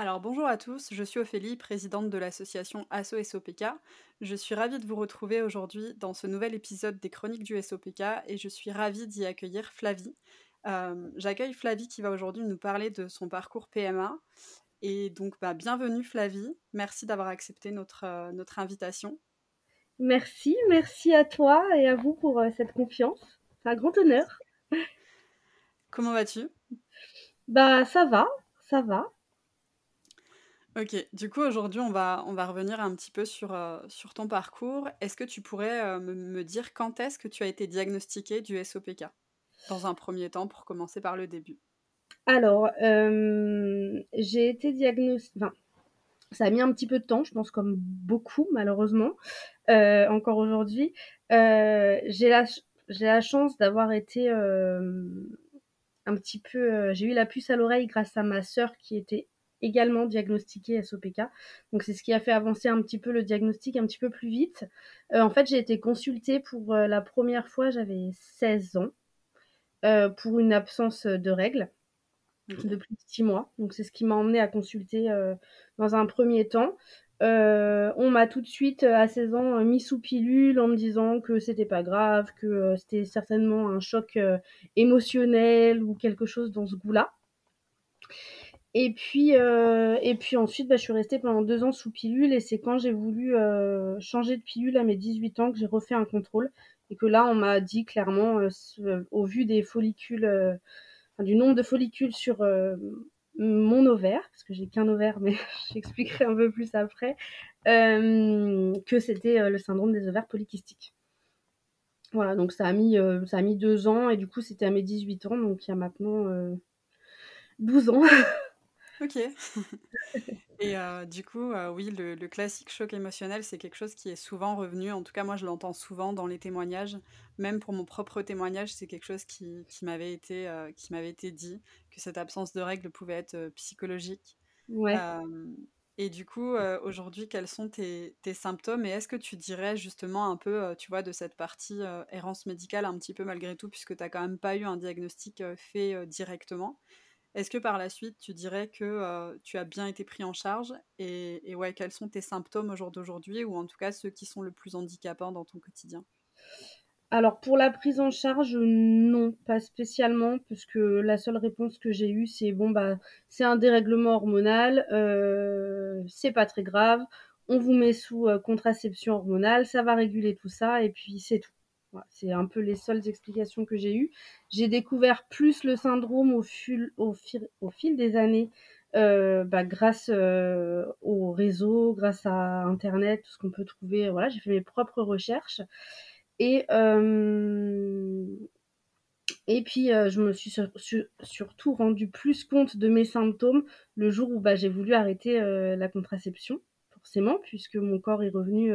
Alors bonjour à tous, je suis Ophélie, présidente de l'association ASSO SOPK. Je suis ravie de vous retrouver aujourd'hui dans ce nouvel épisode des Chroniques du SOPK et je suis ravie d'y accueillir Flavie. Euh, J'accueille Flavie qui va aujourd'hui nous parler de son parcours PMA. Et donc bah, bienvenue Flavie, merci d'avoir accepté notre, euh, notre invitation. Merci, merci à toi et à vous pour euh, cette confiance. C'est un grand honneur. Comment vas-tu? Bah ça va, ça va. Ok, du coup aujourd'hui on va, on va revenir un petit peu sur, euh, sur ton parcours. Est-ce que tu pourrais euh, me, me dire quand est-ce que tu as été diagnostiquée du SOPK Dans un premier temps, pour commencer par le début. Alors, euh, j'ai été diagnostiquée. Enfin, ça a mis un petit peu de temps, je pense, comme beaucoup, malheureusement, encore aujourd'hui. J'ai la, la chance d'avoir été un petit peu. j'ai eu la puce à l'oreille grâce à ma sœur qui était également diagnostiquée SOPK. Donc, c'est ce qui a fait avancer un petit peu le diagnostic un petit peu plus vite. Euh, en fait, j'ai été consultée pour euh, la première fois, j'avais 16 ans, euh, pour une absence de règles de plus de six mois. Donc c'est ce qui m'a emmené à consulter dans un premier temps. On m'a tout de suite à 16 ans mis sous pilule en me disant que c'était pas grave, que c'était certainement un choc émotionnel ou quelque chose dans ce goût-là. Et puis, euh, et puis ensuite, bah, je suis restée pendant deux ans sous pilule et c'est quand j'ai voulu euh, changer de pilule à mes 18 ans que j'ai refait un contrôle et que là, on m'a dit clairement, euh, ce- au vu des follicules, euh, du nombre de follicules sur euh, mon ovaire, parce que j'ai qu'un ovaire, mais j'expliquerai un peu plus après, euh, que c'était euh, le syndrome des ovaires polykystiques. Voilà, donc ça a mis, euh, ça a mis deux ans et du coup, c'était à mes 18 ans, donc il y a maintenant euh, 12 ans. Ok. Et euh, du coup, euh, oui, le, le classique choc émotionnel, c'est quelque chose qui est souvent revenu. En tout cas, moi, je l'entends souvent dans les témoignages. Même pour mon propre témoignage, c'est quelque chose qui, qui m'avait été, euh, qui m'avait été dit, que cette absence de règles pouvait être psychologique. Ouais. Et du coup, aujourd'hui, quels sont tes, tes symptômes? Et est-ce que tu dirais justement un peu, tu vois, de cette partie errance médicale, un petit peu malgré tout, puisque tu n'as quand même pas eu un diagnostic fait directement? Est-ce que par la suite, tu dirais que tu as bien été pris en charge? Et, ouais, quels sont tes symptômes au jour d'aujourd'hui, ou en tout cas ceux qui sont le plus handicapants dans ton quotidien? Alors pour la prise en charge, non, pas spécialement, puisque la seule réponse que j'ai eue, c'est bon bah c'est un dérèglement hormonal, c'est pas très grave, on vous met sous contraception hormonale, ça va réguler tout ça, et puis c'est tout. C'est un peu les seules explications que j'ai eues. J'ai découvert plus le syndrome au fil, des années, euh, bah, grâce euh, au réseau, grâce à Internet, tout ce qu'on peut trouver. Voilà, j'ai fait mes propres recherches. Et, euh, puis, je me suis sur- sur- surtout rendu plus compte de mes symptômes le jour où bah, j'ai voulu arrêter la contraception, forcément, puisque mon corps est revenu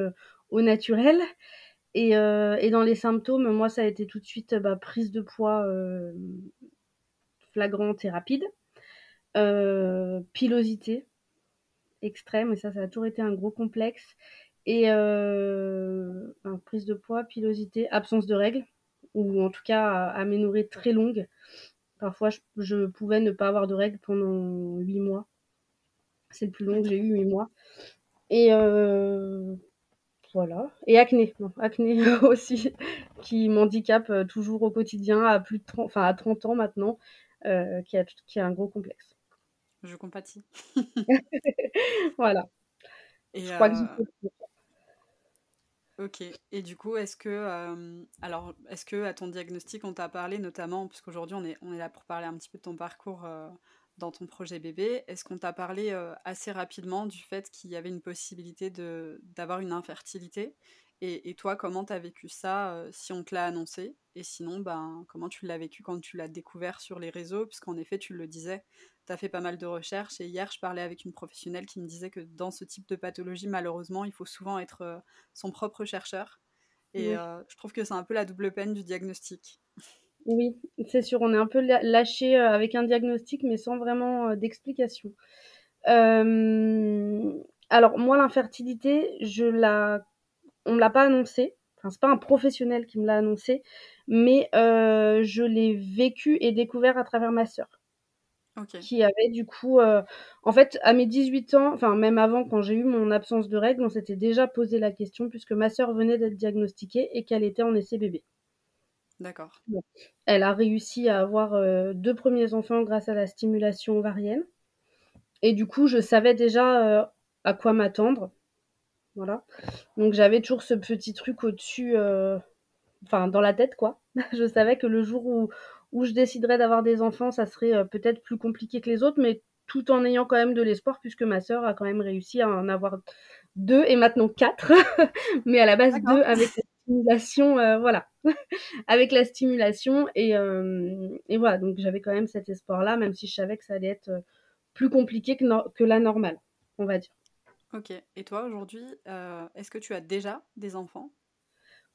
au naturel. Et, euh, et dans les symptômes, moi, ça a été tout de suite bah, prise de poids euh, flagrante et rapide, euh, pilosité extrême, et ça, ça a toujours été un gros complexe. Et prise de poids, pilosité, absence de règles, ou en tout cas aménorrhée très longue. Parfois, je, pouvais ne pas avoir de règles pendant 8 mois. C'est le plus long que j'ai eu, 8 mois. Et voilà. Et acné, non, acné aussi, qui m'handicape euh, toujours au quotidien à plus de 30, enfin à 30 ans maintenant, euh, qui, a, qui a un gros complexe. Je compatis. Voilà. Et Je crois que euh, ok. Et du coup, est-ce que, euh, alors, est-ce que à ton diagnostic, on t'a parlé notamment, puisqu'aujourd'hui on est, on est là pour parler un petit peu de ton parcours dans ton projet bébé, est-ce qu'on t'a parlé euh, assez rapidement du fait qu'il y avait une possibilité d'avoir une infertilité? Et, et toi, comment t'as vécu ça euh, si on te l'a annoncé? Et sinon, ben, comment tu l'as vécu quand tu l'as découvert sur les réseaux? Puisqu'en effet, tu le disais, t'as fait pas mal de recherches. Et hier, je parlais avec une professionnelle qui me disait que dans ce type de pathologie, malheureusement, il faut souvent être euh, son propre chercheur. Et Oui. je trouve que c'est un peu la double peine du diagnostic. Oui, c'est sûr, on est un peu la- lâché euh, avec un diagnostic, mais sans vraiment euh, d'explication. Alors moi, l'infertilité, je la, on me l'a pas annoncé. Enfin, c'est pas un professionnel qui me l'a annoncé, mais euh, je l'ai vécu et découvert à travers ma sœur. OK. qui avait du coup, heu en fait, à mes 18 ans, enfin même avant, quand j'ai eu mon absence de règles, on s'était déjà posé la question puisque ma sœur venait d'être diagnostiquée et qu'elle était en essai bébé. D'accord. Bon, elle a réussi à avoir, heu, 2 premiers enfants grâce à la stimulation ovarienne et du coup, je savais déjà, heu, à quoi m'attendre. Voilà. Donc j'avais toujours ce petit truc au-dessus, heu, enfin dans la tête quoi. Je savais que le jour où où je déciderais d'avoir des enfants, ça serait, peut-être plus compliqué que les autres, mais tout en ayant quand même de l'espoir puisque ma sœur a quand même réussi à en avoir 2 et maintenant 4. Mais à la base 2 D'accord. avec la stimulation, voilà. Avec la stimulation et hem et voilà, donc j'avais quand même cet espoir-là, même si je savais que ça allait être, heu, plus compliqué que la normale, on va dire. OK et toi aujourd'hui, heu, est-ce que tu as déjà des enfants?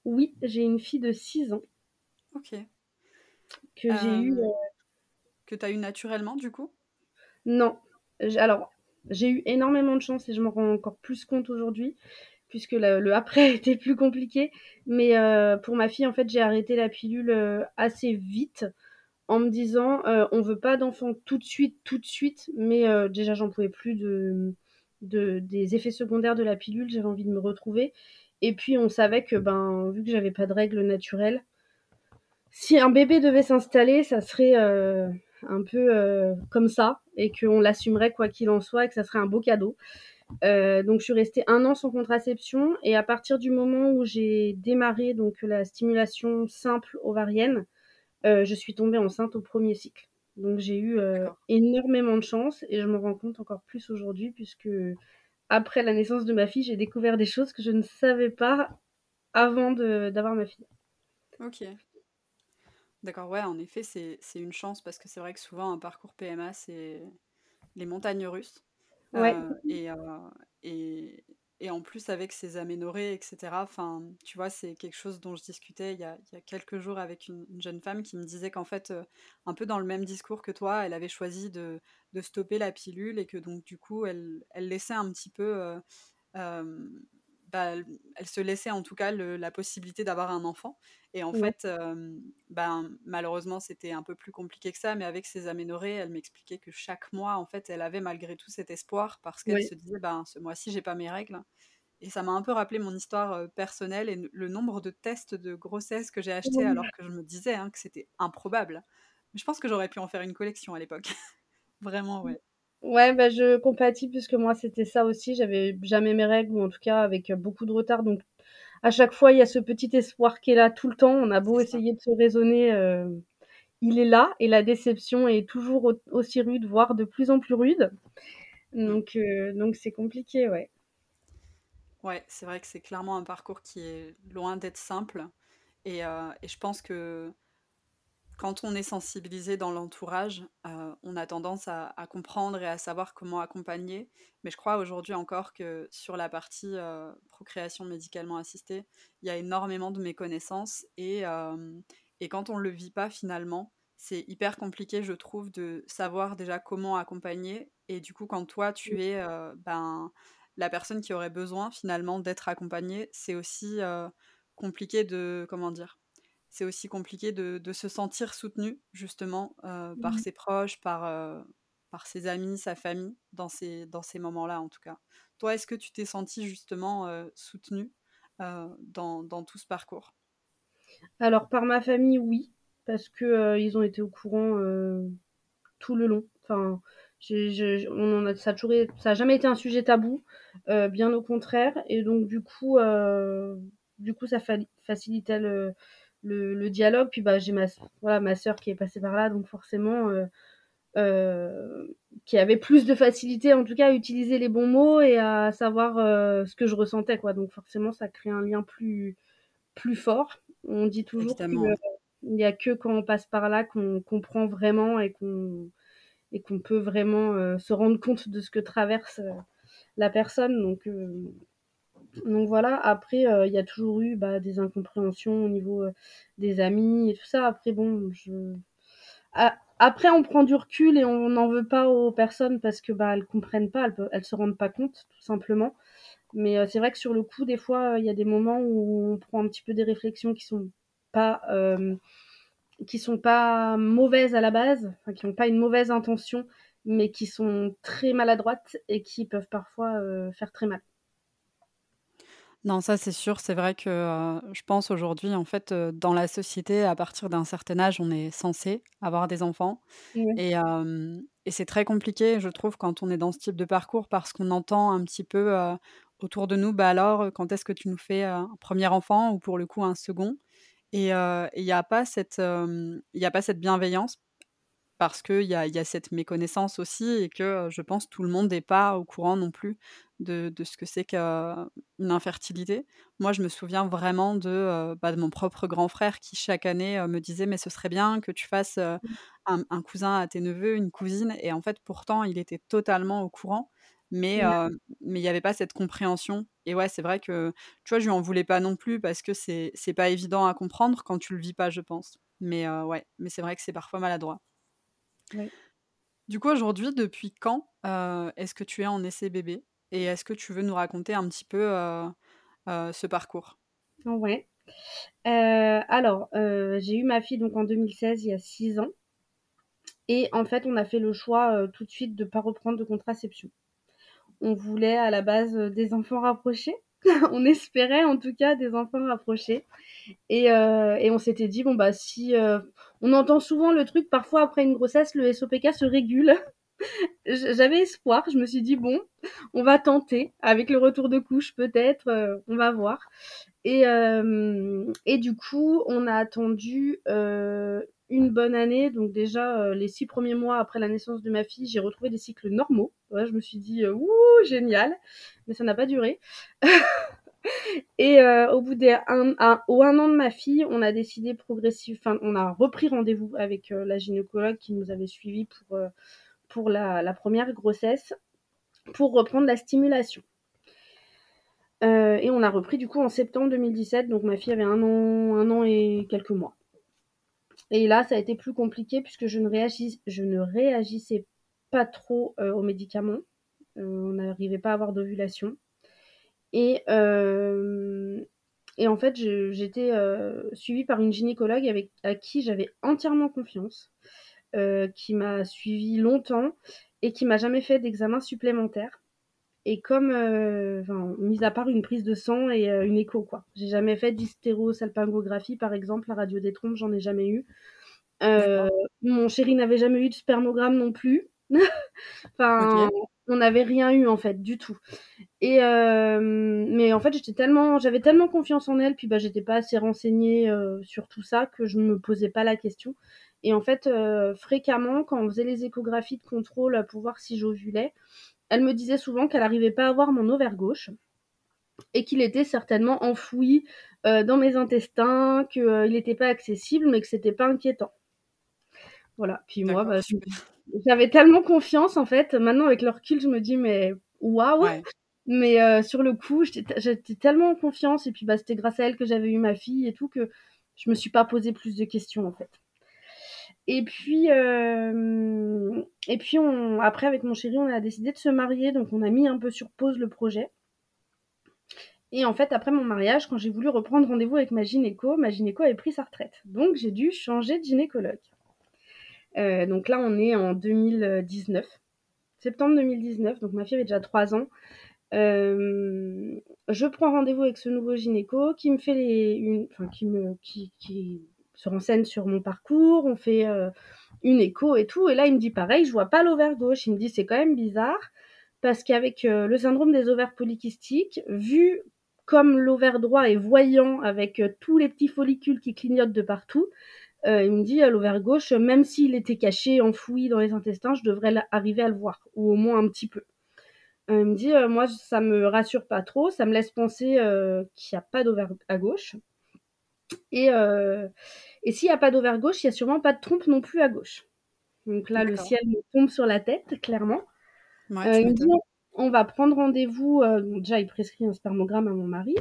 Oui, j'ai une fille de 6 ans. OK. Que j'ai eu, que tu as eu naturellement du coup? Non, alors j'ai eu énormément de chance et je m'en rends encore plus compte aujourd'hui, puisque le après été plus compliqué. Mais heu, pour ma fille, en fait, j'ai arrêté la pilule, heu, assez vite en me disant, heu: «On veut pas d'enfant tout de suite, tout de suite», mais déjà j'en pouvais plus de de des effets secondaires de la pilule, j'avais envie de me retrouver et puis on savait que, ben, vu que j'avais pas de règles naturelles si un bébé devait s'installer, ça serait, un peu, comme ça et qu'on l'assumerait quoi qu'il en soit et que ça serait un beau cadeau. Heu, donc je suis restée 1 an sans contraception et à partir du moment où j'ai démarré donc la stimulation simple ovarienne, heu, je suis tombée enceinte au 1er cycle. Donc j'ai eu, D'accord. énormément de chance et je m'en rends compte encore plus aujourd'hui puisque, après la naissance de ma fille, j'ai découvert des choses que je ne savais pas avant d'avoir ma fille. OK. D'accord, ouais, en effet, c'est une chance parce que c'est vrai que souvent un parcours PMA, c'est les montagnes russes. Et et et en plus avec ces aménorrhées et cetera, enfin, tu vois, c'est quelque chose dont je discutais il y a il y a quelques jours avec une une jeune femme qui me disait qu'en fait, un peu dans le même discours que toi, elle avait choisi de stopper la pilule et que donc du coup, elle elle laissait un petit peu, bah, elle se laissait en tout cas le la possibilité d'avoir un enfant et en fait, hem, ben, malheureusement, c'était un peu plus compliqué que ça, mais avec ses aménorrhées, elle m'expliquait que chaque mois, en fait, elle avait malgré tout cet espoir parce qu'elle se disait: «Ben, ce mois-ci, j'ai pas mes règles» et ça m'a un peu rappelé mon histoire, personnelle et le nombre de tests de grossesse que j'ai achetés Oui. alors que je me disais, hein, que c'était improbable. Mais je pense que j'aurais pu en faire une collection à l'époque. Vraiment, ouais. Ouais, bah, je compatis puisque moi, c'était ça aussi, j'avais jamais mes règles ou en tout cas avec beaucoup de retard donc à chaque fois, il y a ce petit espoir qui est là tout le temps. On a beau C'est ça. essayer de se raisonner, heu, il est là et la déception est toujours au aussi rude, voire de plus en plus rude. Mmh. Donc heu, donc c'est compliqué, ouais. Ouais, c'est vrai que c'est clairement un parcours qui est loin d'être simple et heu et je pense que quand on est sensibilisé dans l'entourage, heu, on a tendance à à comprendre et à savoir comment accompagner. Mais je crois aujourd'hui encore que sur la partie, heu, procréation médicalement assistée, il y a énormément de méconnaissances et et quand on le vit pas finalement, c'est hyper compliqué je trouve de savoir déjà comment accompagner et du coup quand toi Mmh. tu es, heu, ben, la personne qui aurait besoin finalement d'être accompagnée, c'est aussi, compliqué de comment dire? C'est aussi compliqué de de se sentir soutenu justement, heu, par Mmh. ses proches, par, heu, par ses amis, sa famille, dans ces dans ces moments-là en tout cas. Toi, est-ce que tu t'es sentie justement, heu, soutenue, heu, dans dans tout ce parcours? Alors par ma famille, oui, parce que, ils ont été au courant, tout le long. Enfin, j'ai je j on en a ça a toujours é ça a jamais été un sujet tabou, bien au contraire et donc du coup, heu, du coup ça facilitait le le le dialogue. Puis, bah, j'ai ma voilà, ma sœur qui est passée par là, donc forcément, heu heu, qui avait plus de facilité en tout cas à utiliser les bons mots et à savoir, heu, ce que je ressentais quoi. Donc forcément ça crée un lien plus plus fort. On dit toujours que, Évidemment, heu, ouais. il y a que quand on passe par là qu'on comprend vraiment et qu'on et qu'on peut vraiment, se rendre compte de ce que traverse, la personne donc donc voilà. Après, heu, il y a toujours eu, bah, des incompréhensions au niveau, heu, des amis et tout ça. Après bon, je après on prend du recul et on n'en veut pas aux personnes parce que, bah, elles comprennent pas, elles elles se rendent pas compte tout simplement. Mais heu, c'est vrai que sur le coup, des fois, il y a des moments où on prend un petit peu des réflexions qui sont pas, qui sont pas mauvaises à la base, qui n'ont pas une mauvaise intention, mais qui sont très maladroites et qui peuvent parfois euh, faire très mal. Non, ça c'est sûr. C'est vrai que, je pense aujourd'hui, en fait, dans la société, à partir d'un certain âge, on est censé avoir des enfants et et c'est très compliqué, je trouve, quand on est dans ce type de parcours parce qu'on entend un petit peu, autour de nous: «Bah, alors, quand est-ce que tu nous fais, un 1 enfant ou pour le coup un second?» et il y a pas cette, y a pas cette bienveillance parce qu'il y a y a cette méconnaissance aussi et que, je pense tout le monde n'est pas au courant non plus de de ce que c'est qu'une infertilité. Moi, je me souviens vraiment de, bah, de mon propre grand frère qui chaque année, me disait: «Mais ce serait bien que tu fasses, Mmh. un un cousin à tes neveux, une cousine» et en fait, pourtant, il était totalement au courant, mais mais il y avait pas cette compréhension et ouais, c'est vrai que, tu vois, je lui en voulais pas non plus parce que c'est pas évident à comprendre quand tu le vis pas, je pense. Mais heu, ouais, mais c'est vrai que c'est parfois maladroit. Du coup, aujourd'hui, depuis quand, heu, est-ce que tu es en essai bébé? Et est-ce que tu veux nous raconter un petit peu, heu heu, ce parcours? Ouais. Alors, j'ai eu ma fille donc en 2016, il y a 6 ans et en fait, on a fait le choix, tout de suite de pas reprendre de contraception. On voulait à la base, des enfants rapprochés. On espérait en tout cas des enfants rapprochés et et on s'était dit: «Bon, bah, si, heu» on entend souvent le truc parfois après une grossesse, le SOPK se régule. J'avais espoir, je me suis dit: «Bon, on va tenter avec le retour de couche peut-être, heu, on va voir» et hem et du coup, on a attendu, heu, une bonne année. Donc déjà, les 6 premiers mois après la naissance de ma fille, j'ai retrouvé des cycles normaux. Je me suis dit: «Heu, wouhou, génial!» mais ça n'a pas duré et heu, au bout des un un au 1 an de ma fille, on a décidé progressif enfin, on a repris rendez-vous avec, heu, la gynécologue qui nous avait suivis pour, heu, pour la la 1re grossesse, pour reprendre la stimulation. Et on a repris du coup en septembre 2017, donc ma fille avait 1 an 1 an et quelques mois. Et là, ça a été plus compliqué puisque je ne réagis je ne réagissais pas trop, aux médicaments. On n'arrivait pas à avoir d'ovulation et hem et en fait, j'étais, heu, suivie par une gynécologue avec à qui j'avais entièrement confiance, heu, qui m'a suivie longtemps et qui m'a jamais fait d'examen supplémentaire et comme, enfin, mis à part une prise de sang et une écho, quoi. J'ai jamais fait d'hystérosalpingographie, par exemple, la radio des trompes, j'en ai jamais eu. Mon chéri n'avait jamais eu de spermogramme non plus. Enfin. On n'avait rien eu, en fait, du tout et hem, mais en fait, j'étais tellement j'avais tellement confiance en elle, puis, bah, j'étais pas assez renseignée, heu, sur tout ça que je me posais pas la question et en fait, heu, fréquemment, quand on faisait les échographies de contrôle pour voir si j'ovulais, elle me disait souvent qu'elle arrivait pas à voir mon ovaire gauche et qu'il était certainement enfoui, dans mes intestins, que, heu, il était pas accessible, mais que c'était pas inquiétant. Voilà, puis moi, bah, je. J'avais tellement confiance, en fait. Maintenant, avec le recul, je me dis: «Mais waouh!» Ouais. mais heu, sur le coup, j'étais te j'étais tellement en confiance et puis, bah, c'était grâce à elle que j'avais eu ma fille et tout, que je me suis pas posé plus de questions, en fait et puis, hem et puis on après avec mon chéri, on a décidé de se marier, donc on a mis un peu sur pause le projet et en fait, après mon mariage, quand j'ai voulu reprendre rendez-vous avec ma gynéco, ma gynéco avait pris sa retraite, donc j'ai dû changer de gynécologue. Heu, donc là, on est en 2019, septembre 2019, donc ma fille avait déjà 3 ans. Hem, je prends rendez-vous avec ce nouveau gynéco qui me fait les une enfin qui me qui qui se renseigne sur mon parcours. On fait, heu, une écho et tout et là, il me dit pareil: «Je vois pas l'ovaire gauche». Il me dit: «C'est quand même bizarre parce qu'avec, le syndrome des ovaires polykystiques, vu comme l'ovaire droit est voyant avec, tous les petits follicules qui clignotent de partout», heu, il me dit: «Heu, l'ovaire gauche, même s'il était caché, enfoui dans les intestins, je devrais arriver à le voir ou au moins un petit peu». Heu, il me dit: «Heu, moi, ça me rassure pas trop, ça me laisse penser, qu'il y a pas d'ovaire à gauche et et s'il y a pas d'ovaire gauche, il y a sûrement pas de trompe non plus à gauche». Donc là, le ciel me tombe sur la tête, clairement. Ouais, il me dit. «On va prendre rendez-vous», déjà, il prescrit un spermogramme à mon mari.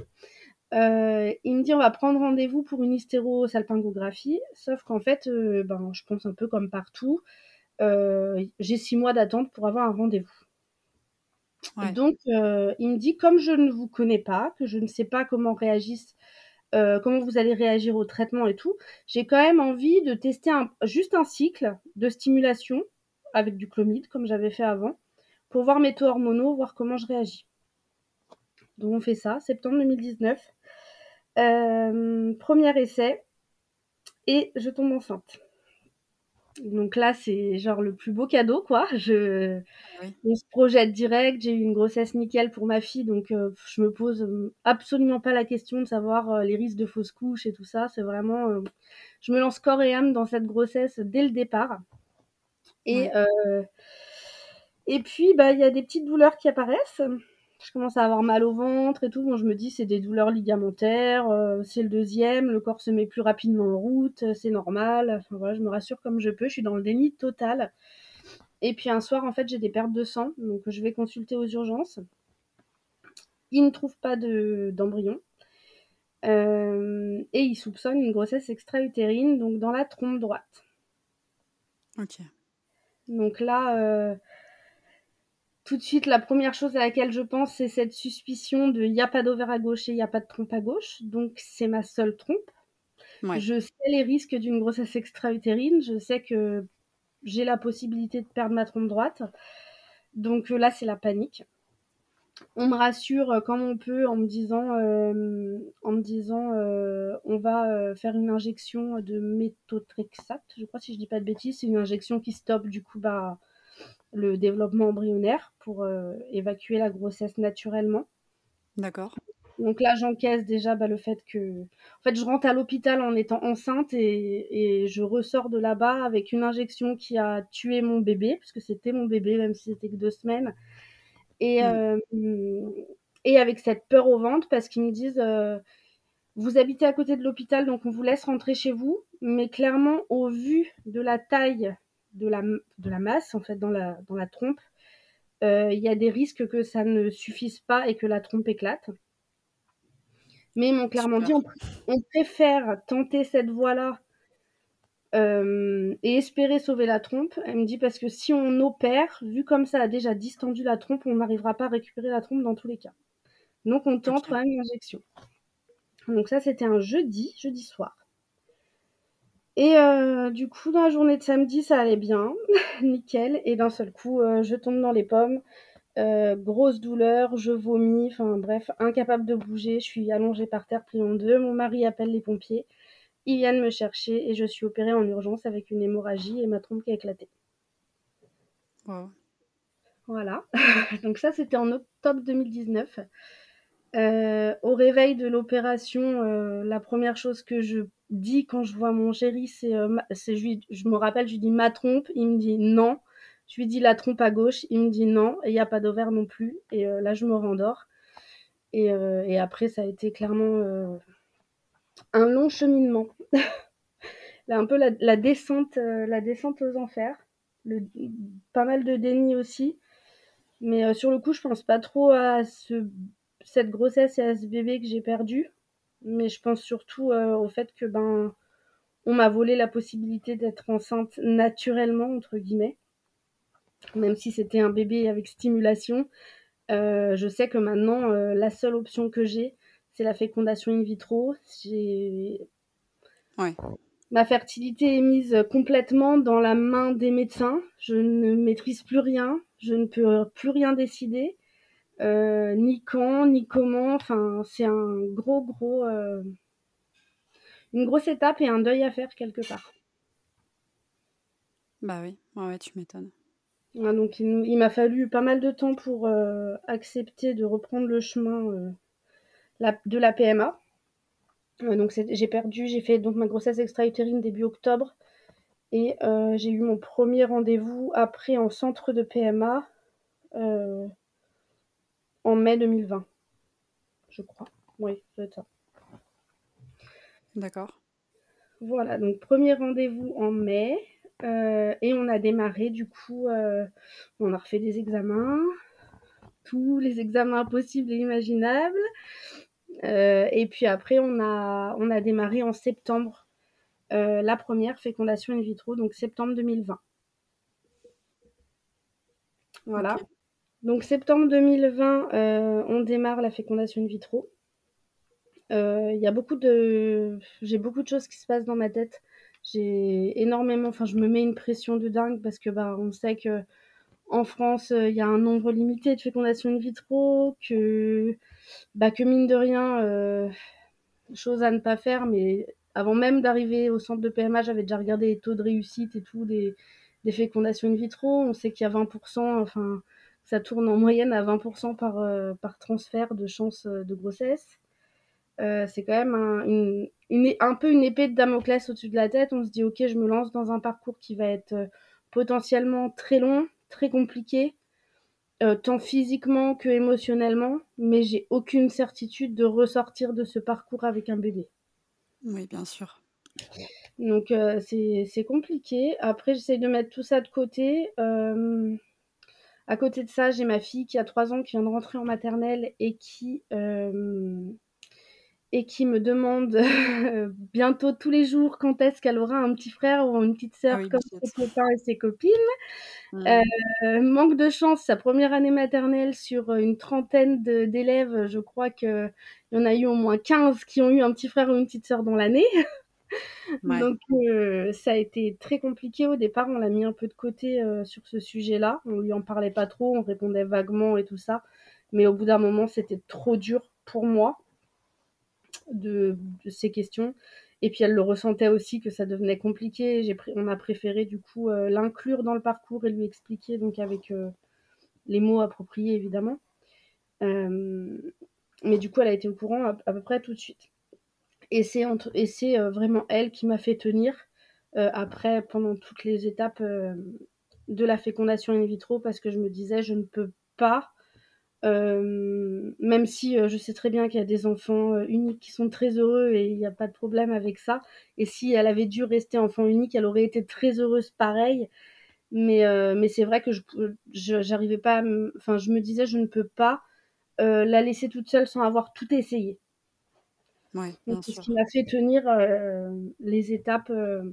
Heu, il me dit: «On va prendre rendez-vous pour une hystérosalpingographie», sauf qu'en fait, heu, ben, je pense un peu comme partout, heu, j'ai 6 mois d'attente pour avoir un rendez-vous. Ouais. Donc il me dit: «Comme je ne vous connais pas, que je ne sais pas comment réagissent euh, comment vous allez réagir au traitement et tout. J'ai quand même envie de tester un, juste un cycle de stimulation avec du clomide, comme j'avais fait avant, pour voir mes taux hormonaux, voir comment je réagis. Donc on fait ça, septembre 2019. Euh, premier essai, et je tombe enceinte. Donc là, c'est genre le plus beau cadeau, quoi. Je, oui. On se projette direct. J'ai eu une grossesse nickel pour ma fille, donc euh, je me pose euh, absolument pas la question de savoir euh, les risques de fausse couche et tout ça. C'est vraiment, euh, je me lance corps et âme dans cette grossesse dès le départ. Et oui. et puis, bah, il y a des petites douleurs qui apparaissent je commence à avoir mal au ventre et tout. Bon, je me dis, c'est des douleurs ligamentaires, euh, c'est le deuxième, le corps se met plus rapidement en route, c'est normal. Enfin voilà, je me rassure comme je peux, je suis dans le déni total. Et puis un soir, en fait, j'ai des pertes de sang, donc je vais consulter aux urgences. Ils ne trouvent pas d'embryon. Euh, et ils soupçonnent une grossesse extra-utérine, donc dans la trompe droite. Ok. Donc là, euh, tout de suite, la première chose à laquelle je pense, c'est cette suspicion de il n'y a pas d'ovaire à gauche et il n'y a pas de trompe à gauche. Donc, c'est ma seule trompe. Ouais. Je sais les risques d'une grossesse extra-utérine. Je sais que j'ai la possibilité de perdre ma trompe droite. Donc là, c'est la panique. On me rassure comme on peut en me disant, euh, en me disant euh, on va euh, faire une injection de méthotrexate. Je crois, si je dis pas de bêtises, c'est une injection qui stoppe du coup bah, le développement embryonnaire pour euh, évacuer la grossesse naturellement. D'accord. Donc là, j'encaisse déjà bah, le fait que. En fait, je rentre à l'hôpital en étant enceinte et, et je ressors de là-bas avec une injection qui a tué mon bébé, puisque c'était mon bébé, même si c'était que deux semaines. Et, mmh. euh, et avec cette peur au ventre, parce qu'ils me disent euh, Vous habitez à côté de l'hôpital, donc on vous laisse rentrer chez vous. Mais clairement, au vu de la taille de la, de la masse, en fait, dans la, dans la trompe, euh, il y a des risques que ça ne suffise pas et que la trompe éclate. Mais ils m'ont clairement Super. dit on, on, préfère tenter cette voie-là euh, et espérer sauver la trompe. Elle me dit parce que si on opère, vu comme ça a déjà distendu la trompe, on n'arrivera pas à récupérer la trompe dans tous les cas. Donc on tente quand même l'injection. Donc ça c'était un jeudi, jeudi soir. Et euh, du coup, dans la journée de samedi, ça allait bien, nickel. Et d'un seul coup, euh, je tombe dans les pommes. Euh, grosse douleur, je vomis, enfin bref, incapable de bouger. Je suis allongée par terre, pliée en deux. Mon mari appelle les pompiers. Ils viennent me chercher et je suis opérée en urgence avec une hémorragie et ma trompe qui a éclaté. Wow. Voilà. Donc ça, c'était en octobre 2019. Euh, au réveil de l'opération, euh, la première chose que je dis quand je vois mon chéri, c'est, euh, je, lui, je me rappelle, je lui dis ma trompe, il me dit non. Je lui dis la trompe à gauche, il me dit non, et il n'y a pas d'ovaire non plus. Et euh, là, je me rendors. Et, euh, et, après, ça a été clairement un long cheminement. là, un peu la, descente, la descente aux enfers. Pas mal de déni aussi. Mais sur le coup, je pense pas trop à ce cette grossesse et à ce bébé que j'ai perdu. Mais je pense surtout euh, au fait que ben on m'a volé la possibilité d'être enceinte naturellement entre guillemets. Même si c'était un bébé avec stimulation, euh, je sais que maintenant euh, la seule option que j'ai, c'est la fécondation in vitro. J'ai ouais. Ma fertilité est mise complètement dans la main des médecins. Je ne maîtrise plus rien. Je ne peux plus rien décider. Euh, ni quand, ni comment. Enfin, c'est un gros, gros, euh, une grosse étape et un deuil à faire quelque part. Bah oui, ouais, ouais tu m'étonnes. Ouais, donc il, il m'a fallu pas mal de temps pour euh, accepter de reprendre le chemin la, de la PMA. donc j'ai perdu, j'ai fait donc ma grossesse extra-utérine début octobre et j'ai eu mon premier rendez-vous après en centre de PMA en mai 2020, je crois. Oui, c'est ça. D'accord. Voilà, donc premier rendez-vous en mai. Euh, et on a démarré, du coup, euh, on a refait des examens, tous les examens possibles et imaginables. Euh, et puis après, on a, on a démarré en septembre la première fécondation in vitro, donc septembre 2020. Voilà. Okay. Donc septembre 2020, euh, on démarre la fécondation in vitro. il y a beaucoup de j'ai beaucoup de choses qui se passent dans ma tête. J'ai énormément enfin, je me mets une pression de dingue parce que, bah, on sait qu'en France, il y a un nombre limité de fécondation in vitro, que, bah, que mine de rien, euh, chose à ne pas faire, mais avant même d'arriver au centre de PMA, j'avais déjà regardé les taux de réussite et tout des, des fécondations in vitro. On sait qu'il y a 20%, enfin, ça tourne en moyenne à 20% par, euh, par transfert de chance euh, de grossesse. Euh, c'est quand même un, une, une, un peu une épée de Damoclès au-dessus de la tête. On se dit, ok, je me lance dans un parcours qui va être potentiellement très long, très compliqué, euh, tant physiquement que émotionnellement, mais j'ai aucune certitude de ressortir de ce parcours avec un bébé. Oui, bien sûr. Donc euh, c'est compliqué. Après, j'essaye de mettre tout ça de côté. Euh, à côté de ça, j'ai ma fille qui a 3 ans, qui vient de rentrer en maternelle et qui, euh, et qui me demande bientôt tous les jours quand est-ce qu'elle aura un petit frère ou une petite sœur Ah oui, comme ses copains et ses copines. Mmh. Euh, manque de chance, sa première année maternelle sur une trentaine d'élèves, je crois qu'il y en a eu au moins 15 qui ont eu un petit frère ou une petite sœur dans l'année. Donc ça a été très compliqué au départ, on l'a mis un peu de côté sur ce sujet-là, on lui en parlait pas trop, on répondait vaguement et tout ça, mais au bout d'un moment c'était trop dur pour moi de, ces questions. Et puis elle le ressentait aussi que ça devenait compliqué. On a préféré du coup l'inclure dans le parcours et lui expliquer donc avec les mots appropriés évidemment. Mais du coup elle a été au courant à peu près tout de suite. Et c'est entre, et c'est euh, vraiment elle qui m'a fait tenir euh, après pendant toutes les étapes euh, de la fécondation in vitro parce que je me disais je ne peux pas même si je sais très bien qu'il y a des enfants uniques qui sont très heureux et il n'y a pas de problème avec ça. Et si elle avait dû rester enfant unique, elle aurait été très heureuse pareil. Mais, mais c'est vrai que je, je j'arrivais pas, enfin je me disais je ne peux pas la laisser toute seule sans avoir tout essayé. Ouais, c'est ce qui m'a fait tenir euh, les étapes, euh,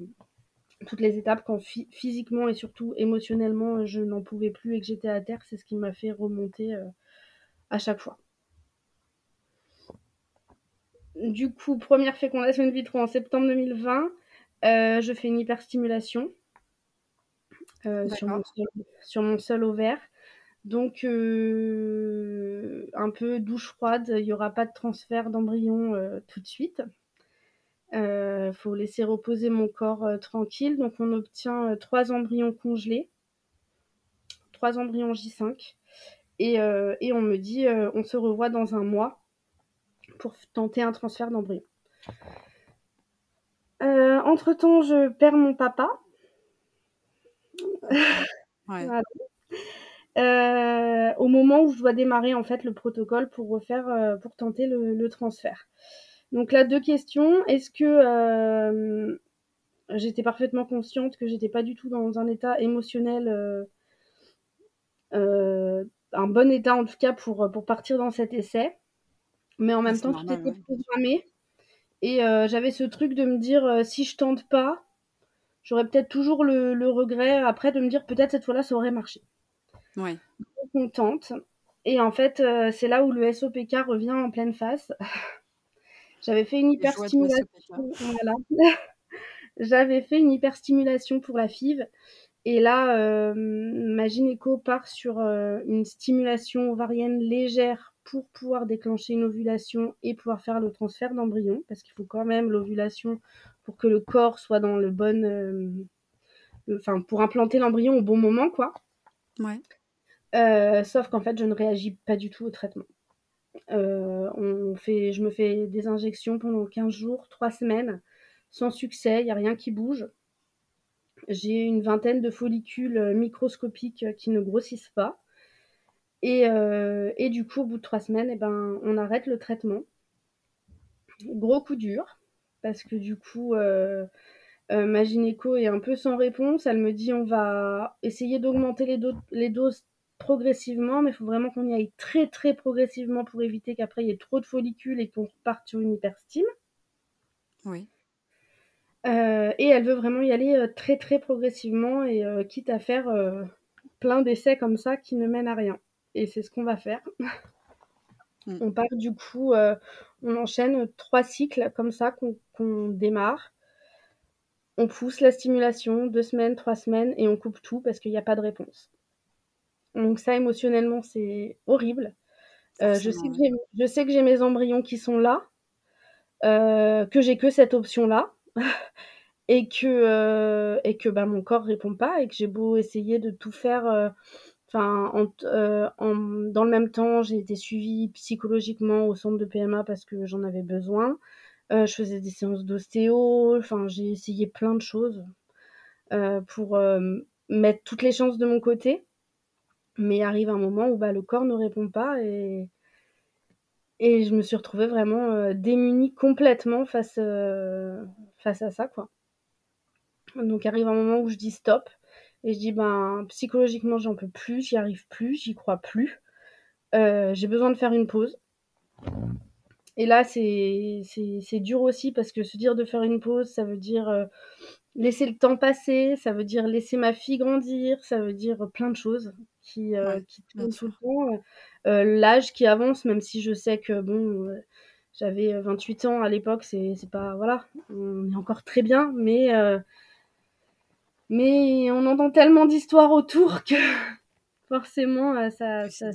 toutes les étapes quand phy- physiquement et surtout émotionnellement je n'en pouvais plus et que j'étais à terre. C'est ce qui m'a fait remonter euh, à chaque fois. Du coup, première fécondation in vitro en septembre 2020. Euh, je fais une hyperstimulation euh, sur, mon seul, sur mon seul ovaire. Donc, euh, un peu douche froide. Il n'y aura pas de transfert d'embryon euh, tout de suite. Il euh, faut laisser reposer mon corps tranquille. Donc, on obtient trois embryons congelés, trois embryons J5. Et, et on me dit, on se revoit dans un mois pour tenter un transfert d'embryon. Euh, entre temps, je perds mon papa. Okay. Ouais. voilà. Euh, au moment où je dois démarrer en fait le protocole pour refaire, euh, pour tenter le, le, transfert. Donc là, deux questions. Est-ce que euh, j'étais parfaitement consciente que j'étais pas du tout dans un état émotionnel, euh, euh, un bon état en tout cas pour, pour partir dans cet essai, mais en même temps normal, tout était ouais. programmé. Et euh, j'avais ce truc de me dire si je tente pas, j'aurais peut-être toujours le, le, regret après de me dire peut-être cette fois-là ça aurait marché. Ouais. Donc on tente. Et en fait, euh, c'est là où le SOPK revient en pleine face. J'avais fait une hyperstimulation. Voilà. J'avais fait une hyperstimulation pour la FIV. Et là, euh, ma gynéco part sur euh, une stimulation ovarienne légère pour pouvoir déclencher une ovulation et pouvoir faire le transfert d'embryon, parce qu'il faut quand même l'ovulation pour que le corps soit dans le bon, enfin pour implanter l'embryon au bon moment, quoi. Ouais. Euh, sauf qu'en fait, je ne réagis pas du tout au traitement. Euh, on fait, je me fais des injections pendant 15 jours, 3 semaines, sans succès, il n'y a rien qui bouge. J'ai une vingtaine de follicules microscopiques qui ne grossissent pas. Et, euh, du coup, au bout de 3 semaines, eh ben, on arrête le traitement. Gros coup dur, parce que du coup, euh, euh, ma gynéco est un peu sans réponse. Elle me dit on va essayer d'augmenter les doses progressivement, mais il faut vraiment qu'on y aille très très progressivement pour éviter qu'après il y ait trop de follicules et qu'on reparte sur une hyperstime. Oui. Euh, et elle veut vraiment y aller euh, très très progressivement et euh, quitte à faire plein d'essais comme ça qui ne mènent à rien. Et c'est ce qu'on va faire. Mm. On part du coup, On enchaîne trois cycles comme ça qu'on démarre. On pousse la stimulation, deux semaines, trois semaines, et on coupe tout parce qu'il n'y a pas de réponse. Donc ça, émotionnellement, c'est horrible. Euh, je, sais que j'ai mes embryons qui sont là, euh, que j'ai que cette option-là, et que, euh, et que bah, mon corps répond pas, et que j'ai beau essayer de tout faire Enfin, dans le même temps, j'ai été suivie psychologiquement au centre de PMA parce que j'en avais besoin. Je faisais des séances d'ostéo. Enfin, j'ai essayé plein de choses pour mettre toutes les chances de mon côté. Mais il arrive un moment où bah, le corps ne répond pas et, et je me suis retrouvée vraiment démunie complètement face, face à ça. Quoi. Donc arrive un moment où je dis stop. Et je dis, ben, psychologiquement, j'en peux plus, j'y arrive plus, j'y crois plus. Euh, j'ai besoin de faire une pause. Et là, c'est dur aussi parce que se dire de faire une pause, ça veut dire euh, laisser le temps passer, ça veut dire laisser ma fille grandir, ça veut dire plein de choses qui, euh, qui tournent tout le temps. L'âge qui avance, même si je sais que, bon, j'avais 28 ans à l'époque, c'est pas. Voilà, on est encore très bien, mais mais on entend tellement d'histoires autour que forcément, euh, ça, ça,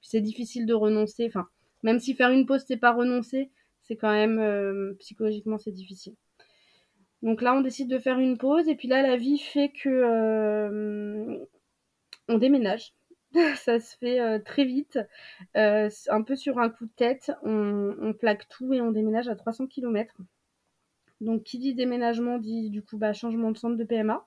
C'est difficile de renoncer. Enfin, même si faire une pause, c'est pas renoncer, c'est quand même euh, psychologiquement, c'est difficile. Donc là, on décide de faire une pause, et puis là, la vie fait que euh, on déménage. ça se fait très vite, un peu sur un coup de tête. On, plaque tout et on déménage à 300 km. Donc, qui dit déménagement dit du coup bah, changement de centre de PMA.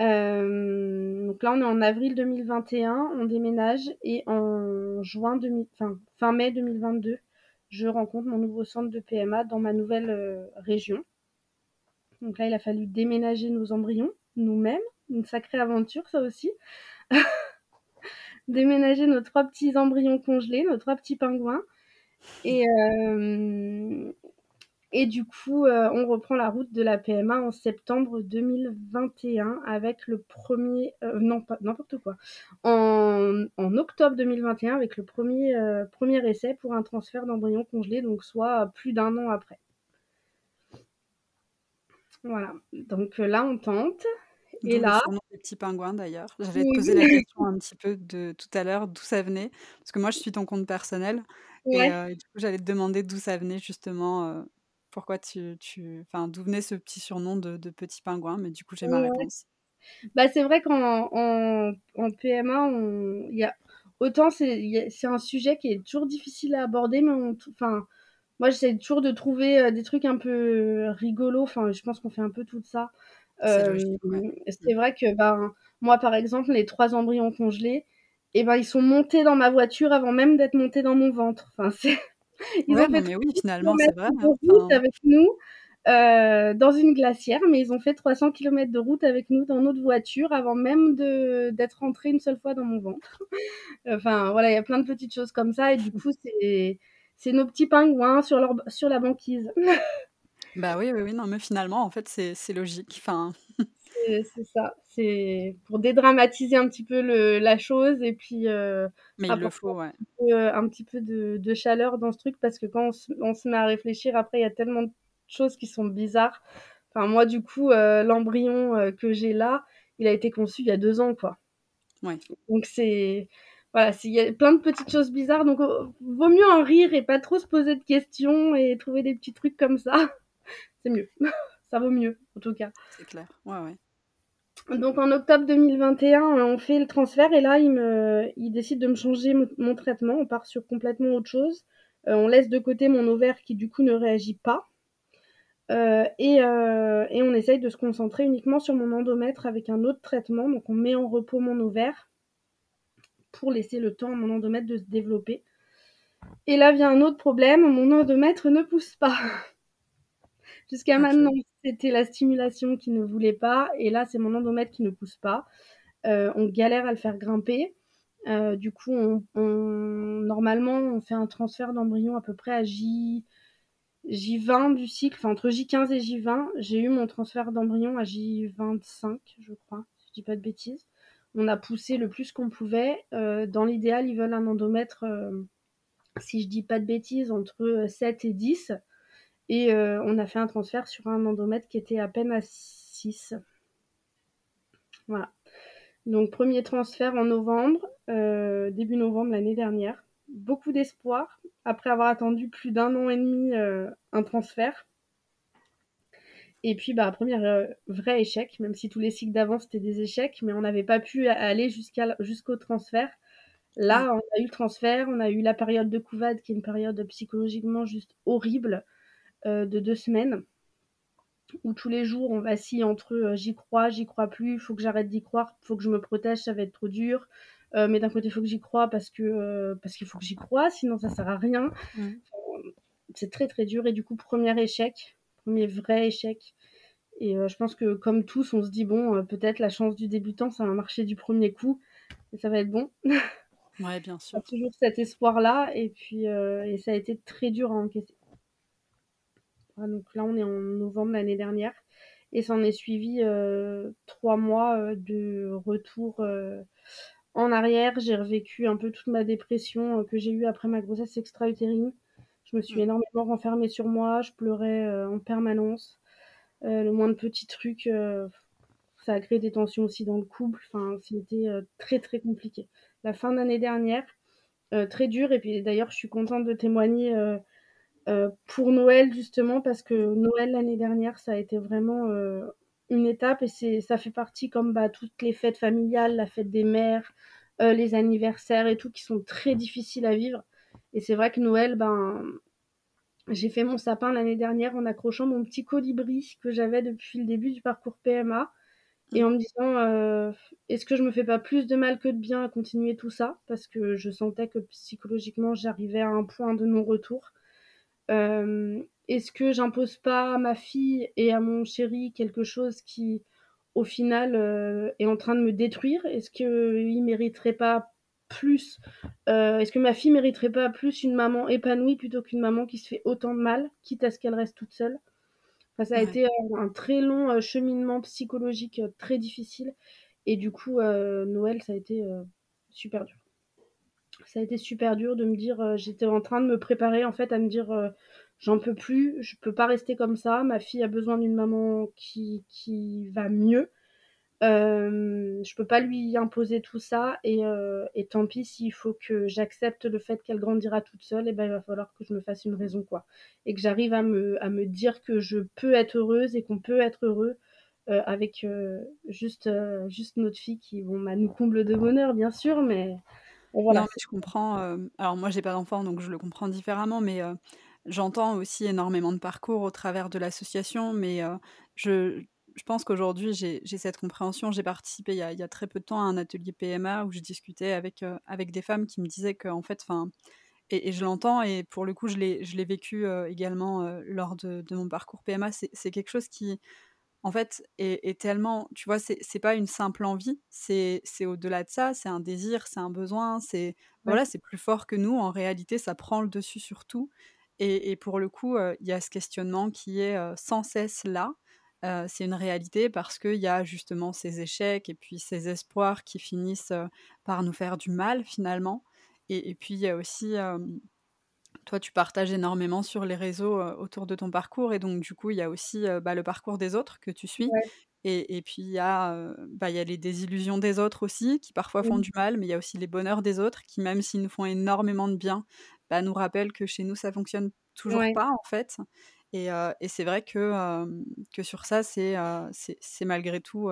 Euh, donc là, on est en avril 2021, on déménage et en juin fin mai 2022, je rencontre mon nouveau centre de PMA dans ma nouvelle euh, région. Donc là, il a fallu déménager nos embryons nous-mêmes, une sacrée aventure ça aussi. déménager nos trois petits embryons congelés, nos trois petits pingouins. Et, euh, du coup, euh, on reprend la route de la PMA en septembre 2021 avec le premier, euh, non pas n'importe quoi, en, octobre 2021 avec le premier, premier essai pour un transfert d'embryon congelé, donc soit plus d'un an après. Voilà, donc là on tente. Et là, le petit pingouin d'ailleurs. J'avais posé la question un petit peu de tout à l'heure d'où ça venait, parce que moi je suis ton compte personnel et, du coup j'allais te demander d'où ça venait justement pourquoi tu, tu... Enfin, d'où venait ce petit surnom de, petit pingouin, mais du coup, j'ai ma réponse. Bah, c'est vrai qu'en en, en PMA, on... y a... autant c'est un sujet qui est toujours difficile à aborder, mais enfin, moi, j'essaie toujours de trouver euh, des trucs un peu rigolos. Enfin, je pense qu'on fait un peu tout ça. c'est euh, vrai que ben, moi, par exemple, les trois embryons congelés, et eh ben, ils sont montés dans ma voiture avant même d'être montés dans mon ventre. Enfin, c'est ils ont fait mais oui, finalement, c'est vrai. De route avec nous euh, dans une glacière, mais ils ont fait 300 km de route avec nous dans notre voiture avant même d'être rentrés une seule fois dans mon ventre. enfin, voilà, il y a plein de petites choses comme ça, et du coup, c'est nos petits pingouins sur, leur, sur la banquise. bah oui, oui, oui, non, mais finalement, en fait, c'est logique. Enfin c'est ça. C'est pour dédramatiser un petit peu le, la chose et puis euh, Mais il le faut, ouais. un petit peu, de, de, chaleur dans ce truc parce que quand on se, on se, met à réfléchir, après, il y a tellement de choses qui sont bizarres. Enfin, moi, du coup, euh, l'embryon euh, que j'ai là, il a été conçu il y a deux ans, quoi. Ouais. Donc, c'est. Voilà, il y a plein de petites choses bizarres. Donc, oh, vaut mieux en rire et pas trop se poser de questions et trouver des petits trucs comme ça. c'est mieux. ça vaut mieux, en tout cas. C'est clair. Ouais, ouais. Donc en octobre 2021, on fait le transfert et là, il, me, il décide de me changer mon traitement. On part sur complètement autre chose. Euh, on laisse de côté mon ovaire qui du coup ne réagit pas. Euh, et, euh, et, on essaye de se concentrer uniquement sur mon endomètre avec un autre traitement. Donc on met en repos mon ovaire pour laisser le temps à mon endomètre de se développer. Et là vient un autre problème, mon endomètre ne pousse pas. Jusqu'à maintenant, c'était la stimulation qui ne voulait pas, et là, c'est mon endomètre qui ne pousse pas. Euh, on galère à le faire grimper. Euh, du coup, normalement, on fait un transfert d'embryon à peu près à J, J20 du cycle, enfin entre J15 et J20. J'ai eu mon transfert d'embryon à J25, je crois, si je dis pas de bêtises. On a poussé le plus qu'on pouvait. Euh, dans l'idéal, ils veulent un endomètre si je dis pas de bêtises, entre 7 et 10 et on a fait un transfert sur un endomètre qui était à peine à 6. Voilà. Donc premier transfert en novembre, début novembre l'année dernière. Beaucoup d'espoir après avoir attendu plus d'un an et demi un transfert. Et puis, bah, premier vrai échec, même si tous les cycles d'avant c'était des échecs, mais on n'avait pas pu aller jusqu'à, jusqu'au transfert. Là, on a eu le transfert, on a eu la période de couvade qui est une période psychologiquement juste horrible de deux semaines où tous les jours on vacille entre j'y crois, j'y crois plus, il faut que j'arrête d'y croire, il faut que je me protège, ça va être trop dur. mais d'un côté, il faut que j'y crois parce que parce qu'il faut que j'y crois, sinon ça sert à rien. Mmh. C'est très très dur et du coup premier échec, premier vrai échec. Et je pense que comme tous, on se dit bon, peut-être la chance du débutant, ça va marcher du premier coup et ça va être bon. Ouais, bien sûr. toujours cet espoir-là et puis et ça a été très dur à encaisser donc là, on est en novembre l'année dernière. Et ça en est suivi euh, trois mois euh, de retour euh, en arrière. J'ai revécu un peu toute ma dépression que j'ai eue après ma grossesse extra-utérine. Je me suis mmh. énormément renfermée sur moi. Je pleurais en permanence. le moindre petit truc, ça a créé des tensions aussi dans le couple. Enfin, c'était très très compliqué. La fin d'année dernière, très dur. Et puis d'ailleurs, je suis contente de témoigner euh, pour Noël justement parce que Noël l'année dernière ça a été vraiment euh, une étape et c'est ça fait partie comme bah, toutes les fêtes familiales, la fête des mères, euh, les anniversaires et tout qui sont très difficiles à vivre et c'est vrai que Noël ben j'ai fait mon sapin l'année dernière en accrochant mon petit colibri que j'avais depuis le début du parcours PMA et en me disant est-ce que je me fais pas plus de mal que de bien à continuer tout ça? Parce que je sentais que psychologiquement j'arrivais à un point de non-retour. Euh, est-ce que j'impose pas à ma fille et à mon chéri quelque chose qui, au final, euh, est en train de me détruire? Est-ce qu'il mériterait pas plus euh, Est-ce que ma fille mériterait pas plus une maman épanouie plutôt qu'une maman qui se fait autant de mal, quitte à ce qu'elle reste toute seule? Ça a été un, très long cheminement psychologique très difficile. Et du coup, Noël, ça a été super dur ça a été super dur de me dire, euh, j'étais en train de me préparer en fait à me dire, euh, j'en peux plus, je peux pas rester comme ça, ma fille a besoin d'une maman qui, qui va mieux. Euh, je peux pas lui imposer tout ça et, euh, et tant pis s'il faut que j'accepte le fait qu'elle grandira toute seule, et eh ben il va falloir que je me fasse une raison quoi et que j'arrive à me, à me dire que je peux être heureuse et qu'on peut être heureux avec juste juste notre fille qui bon bah, nous comble de bonheur bien sûr mais voilà, je comprends. alors moi, j'ai pas d'enfant, donc je le comprends différemment, mais j'entends aussi énormément de parcours au travers de l'association, mais je, je, pense qu'aujourd'hui, j'ai cette compréhension. J'ai participé il y, a, il y, a, très peu de temps à un atelier PMA où je discutais avec, avec des femmes qui me disaient qu'en fait, enfin, et, et, je l'entends, et pour le coup, je l'ai vécu également lors de, de, mon parcours PMA, c'est quelque chose qui en fait, est, tellement, tu vois, c'est pas une simple envie, c'est au-delà de ça, c'est un désir, c'est un besoin, c'est voilà, c'est plus fort que nous. En réalité, ça prend le dessus sur tout. Et, pour le coup, il y a ce questionnement qui est sans cesse là. C'est une réalité parce qu'il y a justement ces échecs et puis ces espoirs qui finissent par nous faire du mal finalement. Et, et puis il y a aussi toi, tu partages énormément sur les réseaux autour de ton parcours et donc du coup, il y a aussi bah, le parcours des autres que tu suis. Et, et, puis il y, a, bah, y a les désillusions des autres aussi qui parfois font du mal, mais il y a aussi les bonheurs des autres qui, même s'ils nous font énormément de bien, bah, nous rappellent que chez nous, ça fonctionne toujours pas en fait. Et, c'est vrai que, sur ça, c'est malgré tout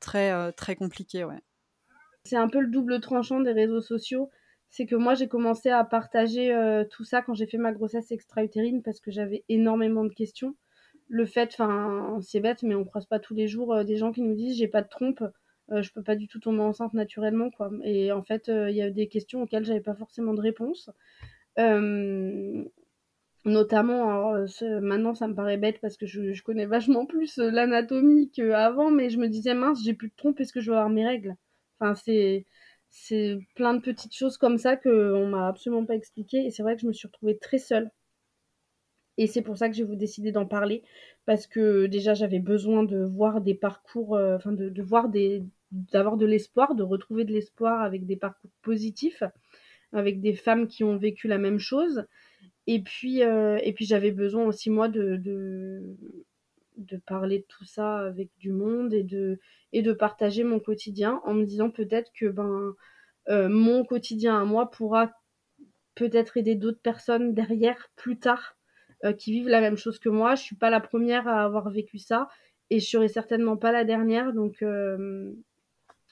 très, compliqué. C'est un peu le double tranchant des réseaux sociaux c'est que moi j'ai commencé à partager tout ça quand j'ai fait ma grossesse extra-utérine parce que j'avais énormément de questions. Le fait, enfin, c'est bête, mais on croise pas tous les jours des gens qui nous disent j'ai pas de trompe, euh, je peux pas du tout tomber enceinte naturellement, quoi. Et en fait, il y a des questions auxquelles j'avais pas forcément de réponse. Notamment, maintenant ça me paraît bête parce que je, connais vachement plus l'anatomie qu'avant, mais je me disais mince, j'ai plus de trompe, est-ce que je vais avoir mes règles? Enfin, c'est plein de petites choses comme ça qu'on m'a absolument pas expliqué. Et c'est vrai que je me suis retrouvée très seule. Et c'est pour ça que j'ai voulu décider d'en parler. Parce que déjà, j'avais besoin de voir des parcours, euh, enfin, de, voir des. d'avoir de l'espoir, de retrouver de l'espoir avec des parcours positifs. avec des femmes qui ont vécu la même chose. Et puis, euh, puis j'avais besoin aussi, moi, de, de, de, parler de tout ça avec du monde et de, et de partager mon quotidien en me disant peut-être que ben, euh, mon quotidien à moi pourra peut-être aider d'autres personnes derrière, plus tard, euh, qui vivent la même chose que moi. Je suis pas la première à avoir vécu ça et je serai certainement pas la dernière. Donc,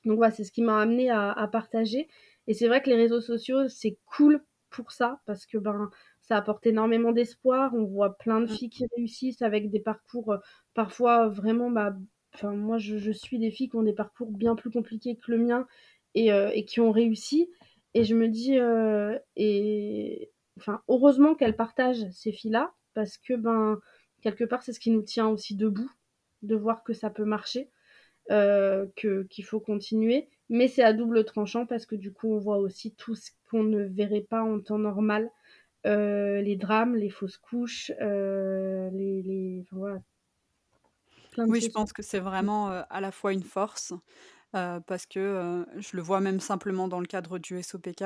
donc voilà, c'est ce qui m'a amené à, à partager. Et c'est vrai que les réseaux sociaux, c'est cool pour ça parce que ben ça apporte énormément d'espoir. On voit plein de mmh. filles qui réussissent avec des parcours euh, parfois vraiment, bah, enfin moi je, suis des filles qui ont des parcours bien plus compliqués que le mien et, euh, et qui ont réussi. Et je me dis, euh, et enfin heureusement qu'elles partagent ces filles-là parce que ben quelque part c'est ce qui nous tient aussi debout, de voir que ça peut marcher, que qu'il faut continuer. Mais c'est à double tranchant parce que du coup on voit aussi tout ce qu'on ne verrait pas en temps normal les drames, les fausses couches, euh, les, les enfin, voilà. oui, je pense que c'est vraiment euh, à la fois une force, parce que je le vois même simplement dans le cadre du SOPK,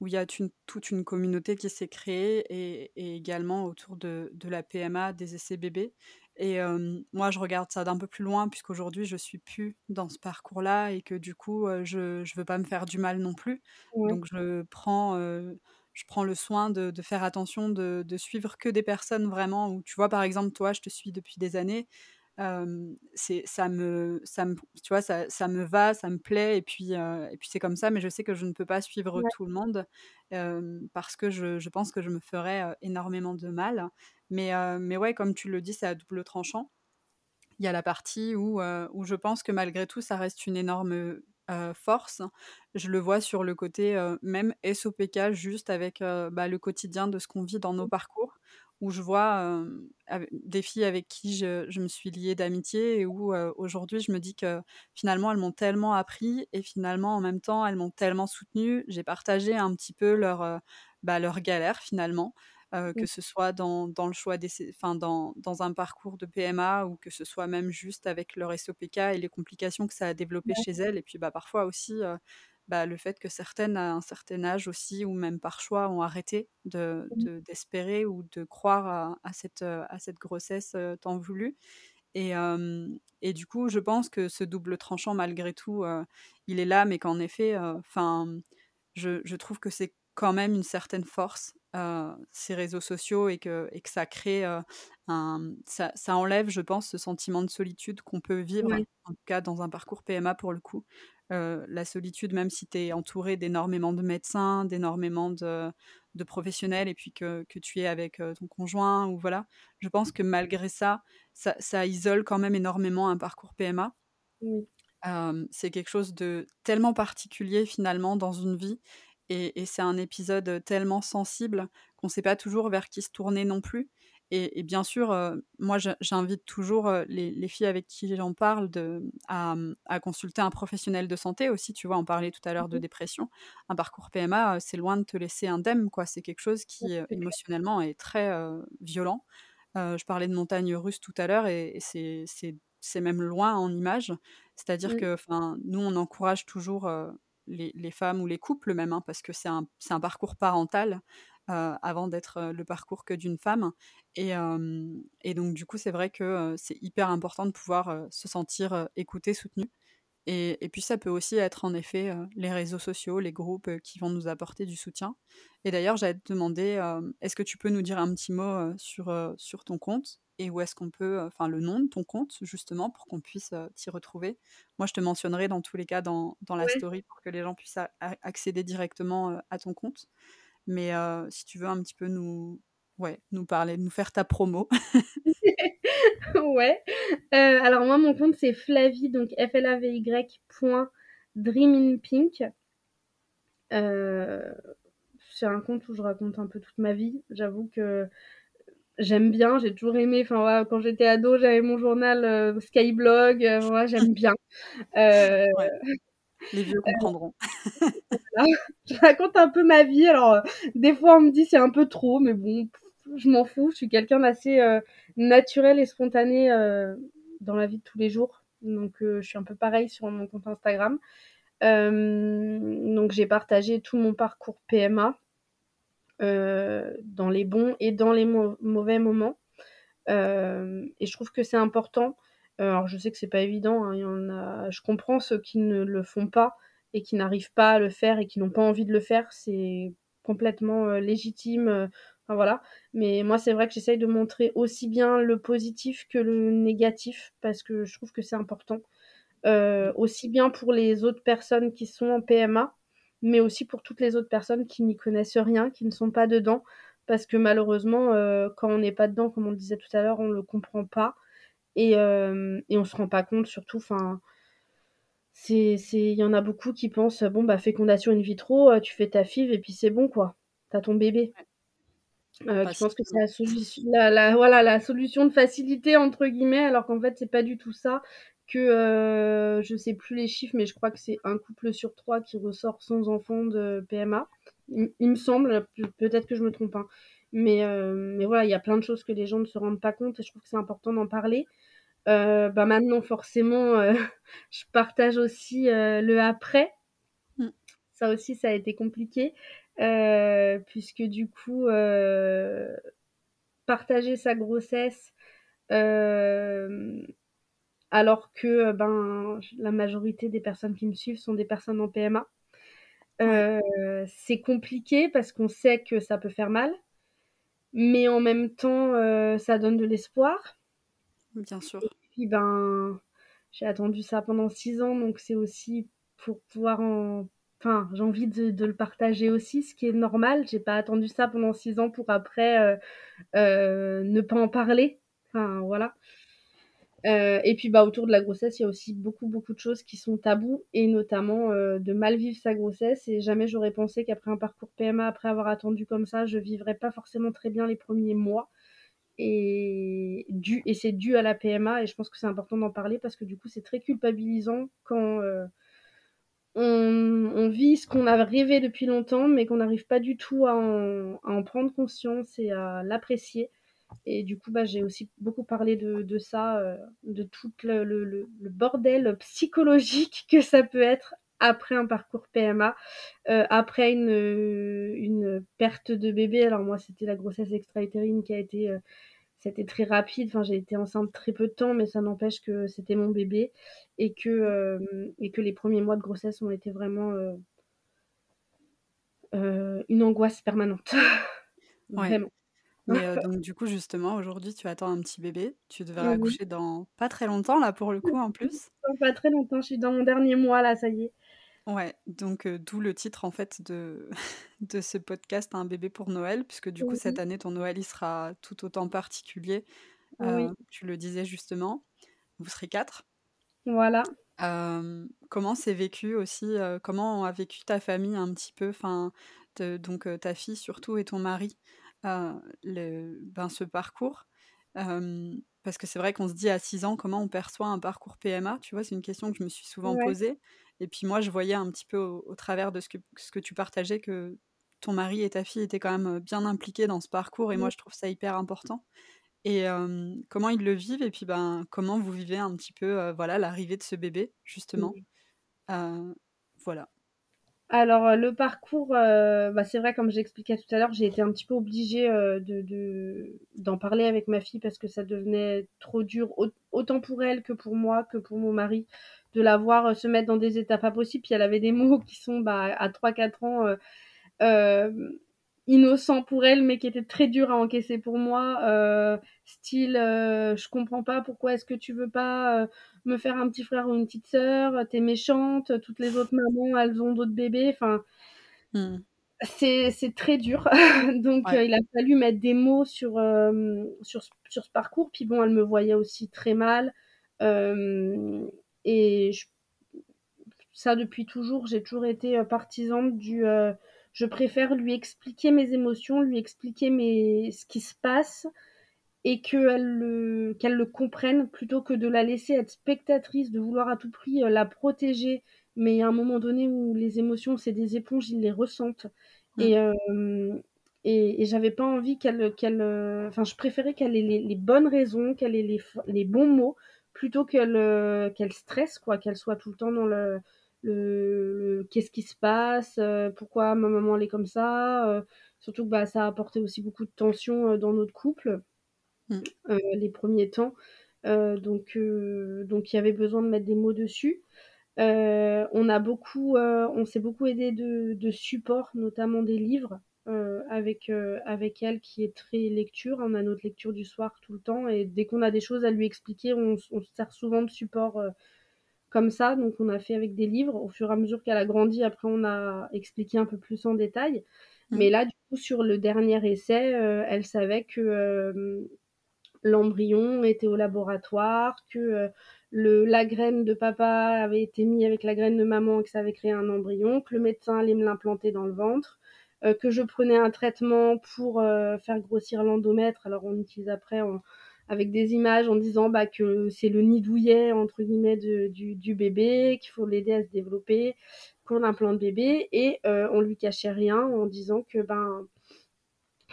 où il y a une, toute une communauté qui s'est créée et, et, également autour de, de, la PMA, des essais bébés. Et moi, je regarde ça d'un peu plus loin, puisqu'aujourd'hui, je suis plus dans ce parcours-là et que du coup, je ne veux pas me faire du mal non plus. Donc, je prends je prends le soin de, faire attention, de, suivre que des personnes vraiment où, tu vois, par exemple, toi, je te suis depuis des années. c'est ça me ça me tu vois ça, ça, me va ça me plaît et puis et puis c'est comme ça mais je sais que je ne peux pas suivre tout le monde parce que je, je, pense que je me ferais énormément de mal mais mais ouais comme tu le dis c'est à double tranchant il y a la partie où, où je pense que malgré tout ça reste une énorme force. Je le vois sur le côté même SOPK, juste avec bah, le quotidien de ce qu'on vit dans nos mmh. parcours, où je vois des filles avec qui je, me suis liée d'amitié et où aujourd'hui je me dis que finalement elles m'ont tellement appris et finalement en même temps elles m'ont tellement soutenue. J'ai partagé un petit peu leur, bah, leur galère finalement. Mmh. que ce soit dans, dans le choix des, enfin dans, dans, un parcours de PMA ou que ce soit même juste avec leur SOPK et les complications que ça a développées chez elles. Et puis bah, parfois aussi bah, le fait que certaines à un certain âge aussi ou même par choix ont arrêté d'espérer mmh. de, d'espérer ou de croire à, à, cette, à cette grossesse tant voulue. Et, et, du coup, je pense que ce double tranchant, malgré tout, il est là, mais qu'en effet, enfin, je, je, trouve que c'est quand même une certaine force ces réseaux sociaux et que, et que ça crée un. Ça, ça, enlève, je pense, ce sentiment de solitude qu'on peut vivre, en tout cas dans un parcours PMA pour le coup. la solitude, même si tu es entouré d'énormément de médecins, d'énormément de, de, professionnels, et puis que, que, tu es avec ton conjoint, ou voilà, je pense que malgré ça, ça, ça isole quand même énormément un parcours PMA. c'est quelque chose de tellement particulier finalement dans une vie et, c'est un épisode tellement sensible qu'on ne sait pas toujours vers qui se tourner non plus. Et, bien sûr, moi, j'invite toujours les, filles avec qui j'en parle de, à, consulter un professionnel de santé aussi. Tu vois, on parlait tout à l'heure de mmh dépression. Un parcours PMA, c'est loin de te laisser indemne. quoi. C'est quelque chose qui, émotionnellement, est très violent. je parlais de montagne russe tout à l'heure et, c'est même loin en image. C'est-à-dire que nous, on encourage toujours les, femmes ou les couples même, hein, parce que c'est un, un, parcours parental euh, avant d'être euh, le parcours que d'une femme. Et, et, donc du coup, c'est vrai que euh, c'est hyper important de pouvoir se sentir écouté, soutenu. Et, et, puis ça peut aussi être en effet les réseaux sociaux, les groupes qui vont nous apporter du soutien. Et d'ailleurs, j'allais te demander, est-ce que tu peux nous dire un petit mot sur, sur ton compte et où est-ce qu'on peut, enfin le nom de ton compte justement pour qu'on puisse t'y retrouver? Moi, je te mentionnerai dans tous les cas dans, dans la story pour que les gens puissent accéder directement à ton compte. Mais si tu veux un petit peu nous, ouais, nous parler, nous faire ta promo. ouais. Euh, alors moi, mon compte c'est Flavie, donc F L A V Y Euh, c'est un compte où je raconte un peu toute ma vie. J'avoue que j'aime bien, j'ai toujours aimé. Enfin, quand j'étais ado, j'avais mon journal euh, Skyblog. Euh, j'aime bien. Les vieux comprendront. Je raconte un peu ma vie. Alors, des fois, on me dit c'est un peu trop, mais bon, je m'en fous. Je suis quelqu'un d'assez naturel et spontané dans la vie de tous les jours. Donc, je suis un peu pareil sur mon compte Instagram. donc j'ai partagé tout mon parcours PMA, dans les bons et dans les mauvais moments. et je trouve que c'est important. Alors je sais que c'est pas évident, hein, y en a je comprends ceux qui ne le font pas et qui n'arrivent pas à le faire et qui n'ont pas envie de le faire, c'est complètement, légitime, voilà. Mais moi, c'est vrai que j'essaye de montrer aussi bien le positif que le négatif parce que je trouve que c'est important. aussi bien pour les autres personnes qui sont en PMA, mais aussi pour toutes les autres personnes qui n'y connaissent rien, qui ne sont pas dedans. Parce que malheureusement, quand on n'est pas dedans, comme on le disait tout à l'heure, on ne le comprend pas. Et, et on se rend pas compte, surtout, enfin, il y en a beaucoup qui pensent, bon, bah, fécondation in vitro, tu fais ta FIV et puis c'est bon, quoi. T'as ton bébé. Euh, je pense que c'est la solution, la, voilà, la solution de facilité entre guillemets, alors qu'en fait c'est pas du tout ça. Que euh, je sais plus les chiffres, mais je crois que c'est un couple sur trois qui ressort sans enfant de PMA. Il, me semble, peut-être que je me trompe, hein. mais euh, mais voilà, il y a plein de choses que les gens ne se rendent pas compte et je trouve que c'est important d'en parler. Euh, bah maintenant forcément, euh, je partage aussi le après. Mm. Ça aussi, ça a été compliqué. Euh, puisque du coup, euh, partager sa grossesse euh, alors que ben, la majorité des personnes qui me suivent sont des personnes en PMA. c'est compliqué parce qu'on sait que ça peut faire mal, mais en même temps, ça donne de l'espoir. Bien sûr. Et puis, ben, j'ai attendu ça pendant six ans, donc c'est aussi pour pouvoir en enfin, j'ai envie de, le partager aussi, ce qui est normal. J'ai pas attendu ça pendant six ans pour après euh, euh, ne pas en parler. Enfin, voilà. Euh, et puis, bah, autour de la grossesse, il y a aussi beaucoup, beaucoup de choses qui sont tabous, et notamment de mal vivre sa grossesse. Et jamais j'aurais pensé qu'après un parcours PMA, après avoir attendu comme ça, je vivrais pas forcément très bien les premiers mois. Et, c'est dû à la PMA, et je pense que c'est important d'en parler parce que du coup, c'est très culpabilisant quand on, vit ce qu'on a rêvé depuis longtemps, mais qu'on n'arrive pas du tout à en, prendre conscience et à l'apprécier. Et du coup, bah, j'ai aussi beaucoup parlé de, ça, euh, de tout le, bordel psychologique que ça peut être après un parcours PMA, euh, après une, perte de bébé. Alors moi, c'était la grossesse extra-utérine qui a été euh, c'était très rapide. Enfin, j'ai été enceinte très peu de temps, mais ça n'empêche que c'était mon bébé et que, euh, et que les premiers mois de grossesse ont été vraiment euh, euh, une angoisse permanente. vraiment. Mais donc du coup, justement, aujourd'hui, tu attends un petit bébé. Tu devrais accoucher dans pas très longtemps, là, pour le coup, en plus. pas très longtemps. Je suis dans mon dernier mois, là, ça y est. Ouais, donc d'où le titre en fait de, de ce podcast Un bébé pour Noël, puisque du coup cette année ton Noël il sera tout autant particulier. tu le disais justement, vous serez quatre. Voilà. comment c'est vécu aussi Comment a vécu ta famille un petit peu Enfin, donc ta fille surtout et ton mari, le, ben, ce parcours? Parce que c'est vrai qu'on se dit à 6 ans comment on perçoit un parcours PMA, tu vois, c'est une question que je me suis souvent posée. Et puis moi, je voyais un petit peu au, travers de ce que, ce que tu partageais que ton mari et ta fille étaient quand même bien impliqués dans ce parcours. Et moi, je trouve ça hyper important. Et comment ils le vivent et puis ben comment vous vivez un petit peu voilà l'arrivée de ce bébé justement. voilà. Alors le parcours, bah, c'est vrai comme j'expliquais tout à l'heure, j'ai été un petit peu obligée de d'en parler avec ma fille parce que ça devenait trop dur autant pour elle que pour moi que pour mon mari de la voir euh, se mettre dans des états pas possibles. Puis elle avait des mots qui sont bah, à 3-4 ans euh, euh, innocents pour elle, mais qui étaient très durs à encaisser pour moi. Euh, style, euh, je comprends pas pourquoi est-ce que tu veux pas me faire un petit frère ou une petite sœur, t'es méchante, toutes les autres mamans, elles ont d'autres bébés. Enfin, hmm. c'est très dur. Donc, il a fallu mettre des mots sur, sur, sur, ce parcours. Puis bon, elle me voyait aussi très mal. Euh, et ça, depuis toujours, j'ai toujours été euh, partisane du. Euh, je préfère lui expliquer mes émotions, lui expliquer mes, ce qui se passe et qu'elle le, qu'elle le comprenne plutôt que de la laisser être spectatrice, de vouloir à tout prix euh, la protéger. Mais il y a un moment donné où les émotions, c'est des éponges, ils les ressentent. Mmh. Et, et, et j'avais pas envie qu'elle. qu'elle enfin, je préférais qu'elle ait les, les, bonnes raisons, qu'elle ait les, les bons mots plutôt qu'elle euh, qu'elle stresse, quoi, qu'elle soit tout le temps dans le le qu'est-ce qui se passe, pourquoi ma maman elle est comme ça, surtout que, bah, ça a apporté aussi beaucoup de tension, dans notre couple, Mmh. heu, les premiers temps, heu, donc heu, donc il y avait besoin de mettre des mots dessus. On a beaucoup, on s'est beaucoup aidé de de supports, notamment des livres, avec, avec elle qui est très lecture. On a notre lecture du soir tout le temps et dès qu'on a des choses à lui expliquer, on on se sert souvent de supports, heu, comme ça. Donc on a fait avec des livres. Au fur et à mesure qu'elle a grandi, après on a expliqué un peu plus en détail. Mmh. Mais là, du coup, sur le dernier essai, elle savait que, l'embryon était au laboratoire, que, heu, le la graine de papa avait été mis avec la graine de maman et que ça avait créé un embryon, que le médecin allait me l'implanter dans le ventre, heu, que je prenais un traitement pour, heu, faire grossir l'endomètre. Alors on utilise après en avec des images en disant, bah, que c'est «le nid douillet» entre guillemets du du bébé, qu'il faut l'aider à se développer, qu'on implante bébé et heu, on lui cachait rien en disant que, ben,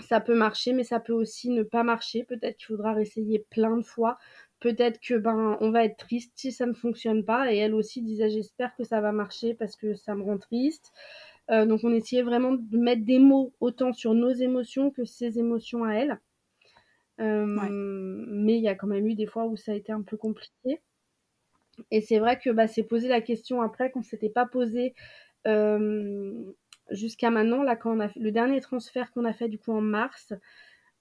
ça peut marcher, mais ça peut aussi ne pas marcher. Peut-être qu'il faudra réessayer plein de fois. Peut-être que, ben, on va être triste si ça ne fonctionne pas et elle aussi disait: «J'espère que ça va marcher parce que ça me rend triste». Heu, donc on essayait vraiment de mettre des mots autant sur nos émotions que ses émotions à elle. Ouais. Hem, mais il y a quand même eu des fois où ça a été un peu compliqué. Et c'est vrai que, bah, s'est posé la question après qu'on s'était pas posé, hem, jusqu'à maintenant, là, quand on a fait le dernier transfert qu'on a fait du coup en mars,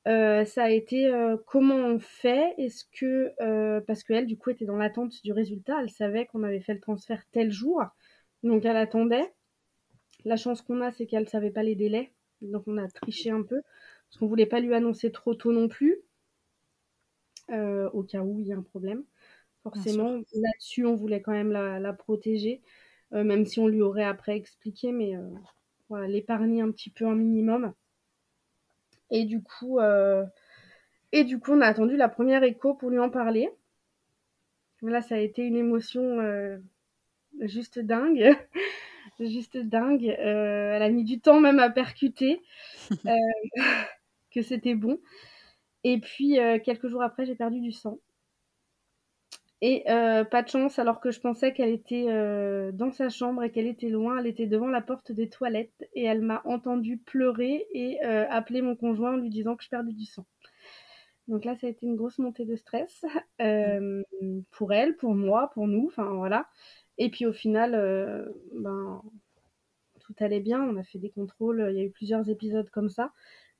heu, ça a été, heu, comment on fait? Est-ce que, heu parce qu'elle, du coup, était dans l'attente du résultat. Elle savait qu'on avait fait le transfert tel jour, donc elle attendait. La chance qu'on a, c'est qu'elle savait pas les délais, donc on a triché un peu, parce qu'on voulait pas lui annoncer trop tôt non plus. Au cas où il y a un problème. Forcément, là-dessus, on voulait quand même la la protéger, même si on lui aurait après expliqué, mais voilà, l'épargner un petit peu un minimum. Et du coup, heu et du coup, on a attendu la première écho pour lui en parler. Là, ça a été une émotion, heu, juste dingue, juste dingue. Heu, elle a mis du temps même à percuter, que c'était bon. Et puis, quelques jours après, j'ai perdu du sang. Et heu, pas de chance, alors que je pensais qu'elle était, heu, dans sa chambre et qu'elle était loin, elle était devant la porte des toilettes et elle m'a entendue pleurer et heu, appeler mon conjoint en lui disant que je perdais du sang. Donc là, ça a été une grosse montée de stress, pour elle, pour moi, pour nous, enfin voilà. Et puis au final, ben, tout allait bien. On a fait des contrôles, il y a eu plusieurs épisodes comme ça.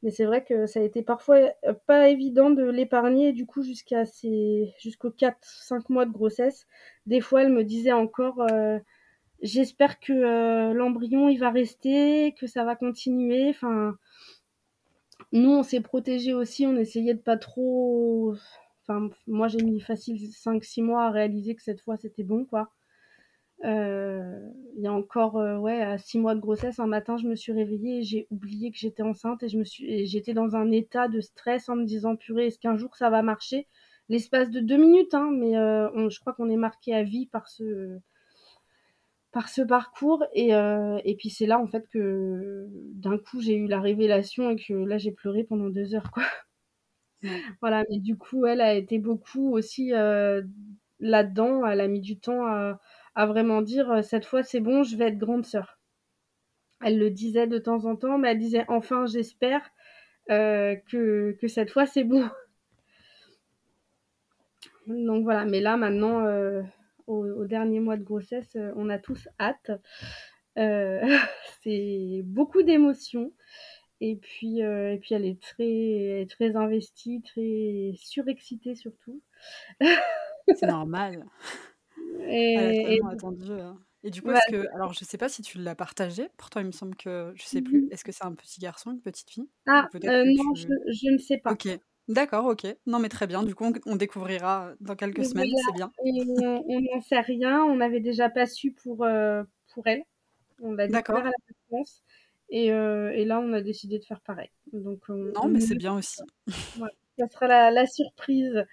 Mais c'est vrai que ça a été parfois, heu, pas évident de l'épargner, du coup, jusqu'à ses jusqu'aux 4-5 mois de grossesse. Des fois, elle me disait encore, heu: «J'espère que, heu, l'embryon, il va rester, que ça va continuer», enfin nous, on s'est protégés aussi, on essayait de pas trop enfin, moi, j'ai mis facile 5-6 mois à réaliser que cette fois, c'était bon, quoi. Heu, il y a encore, heu, ouais, à 6 mois de grossesse, un matin, je me suis réveillée et j'ai oublié que j'étais enceinte et je me suis et j'étais dans un état de stress en me disant: «Purée, est-ce qu'un jour ça va marcher?» l'espace de 2 minutes, hein, mais heu, on je crois qu'on est marqués à vie par ce par ce parcours et heu et puis c'est là, en fait, que d'un coup, j'ai eu la révélation et que là, j'ai pleuré pendant 2 heures, quoi. Ouais. Voilà, mais du coup, elle a été beaucoup aussi, heu, là-dedans. Elle a mis du temps à à vraiment dire, heu: «Cette fois, c'est bon, je vais être grande sœur». Elle le disait de temps en temps, mais elle disait: «Enfin, j'espère, heu, que que cette fois, c'est bon». Donc voilà, mais là, maintenant, heu, au au dernier mois de grossesse, on a tous hâte. C'est beaucoup d'émotions et puis, et puis elle est très elle est très investie, très surexcitée surtout. C'est normal. A Et et tellement attendu, heu et du coup, bah, est-ce que c'est alors je sais pas si tu l'as partagé, pourtant il me semble que je sais Mmh plus, mh. est-ce que c'est un petit garçon, une petite fille? Ah, que non, je tu je ne sais pas. OK, d'accord, OK. Non, mais très bien, du coup, on on découvrira, dans quelques semaines, c'est bien. on on n'en sait rien, on n'avait déjà pas su pour, heu, pour elle. On l'a découvert à la et heu et là, on a décidé de faire pareil. Donc on Non, on mais ne c'est bien aussi. Voilà, ça sera la la surprise.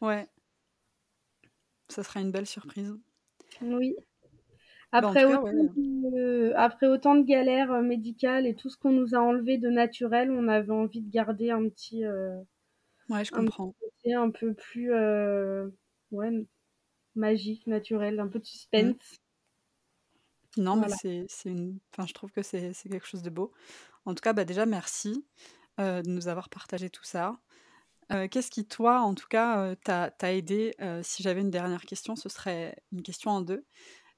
Ouais. Ça sera une belle surprise. Oui. Bah, Après cas, autant ouais, de après autant de galères, heu, médicales et tout ce qu'on nous a enlevé de naturel, on avait envie de garder un petit, heu, ouais, je un comprends. côté un peu plus, ouais, magique, naturel, un peu de Mmh. suspense. Non, mais Voilà. c'est c'est une enfin, je trouve que c'est quelque chose de beau. En tout cas, bah, déjà merci, heu, de nous avoir partagé tout ça. Heu, qu'est-ce qui toi, en tout cas, heu, t'a aidé, heu, si j'avais une dernière question, ce serait une question en 2.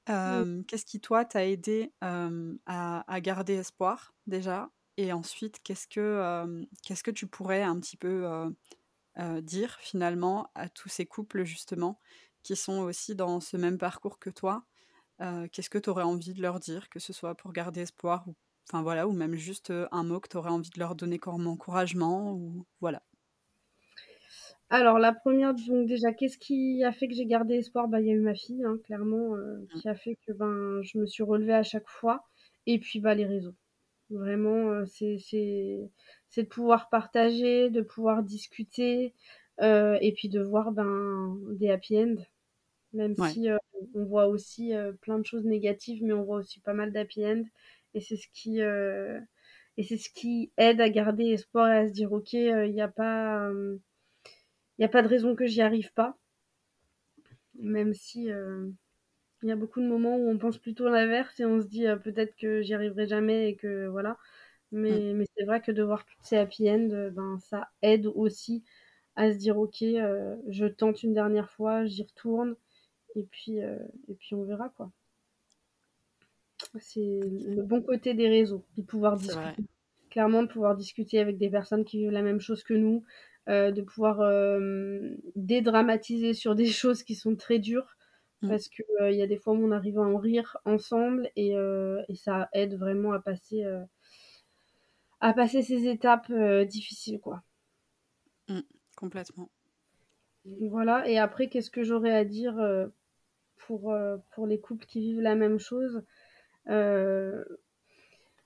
Hem, qu'est-ce qui toi t'a aidé, à à garder espoir déjà? Et ensuite, qu'est-ce que, hem, qu'est-ce que tu pourrais un petit peu, dire finalement à tous ces couples justement qui sont aussi dans ce même parcours que toi? Qu'est-ce que tu aurais envie de leur dire? Que ce soit pour garder espoir ou enfin voilà, ou même juste, un mot que tu aurais envie de leur donner comme encouragement ou voilà. Alors la première donc déjà, qu'est-ce qui a fait que j'ai gardé espoir? Bah, il y a eu ma fille, hein, clairement, heu, Mmh. qui a fait que, ben, je me suis relevée à chaque fois et puis, bah, les réseaux. Vraiment, heu, c'est c'est c'est de pouvoir partager, de pouvoir discuter, heu et puis de voir, ben, des happy end. Même Ouais, si, heu, on voit aussi, heu, plein de choses négatives, mais on voit aussi pas mal d'happy end et c'est ce qui, heu et c'est ce qui aide à garder espoir et à se dire: «OK, heu, il y a pas, hem, il y a pas de raison que j'y arrive pas». Même si, heu, il y a beaucoup de moments où on pense plutôt l'inverse et on se dit, heu: «Peut-être que j'y arriverai jamais» et que voilà. Mais mais c'est vrai que de voir toutes ces happy end, heu, ben, ça aide aussi à se dire: «OK, je tente une dernière fois, j'y retourne et puis, heu et puis on verra, quoi». C'est le bon côté des réseaux, de pouvoir discuter. Clairement, de pouvoir discuter avec des personnes qui vivent la même chose que nous, heu, de pouvoir, hem, dédramatiser sur des choses qui sont très dures Mmh. parce que, heu, il y a des fois où on arrive à en rire ensemble et et ça aide vraiment à passer, à passer ces étapes, difficiles, quoi. Mmh. Complètement. Voilà et après qu'est-ce que j'aurais à dire, pour, pour les couples qui vivent la même chose?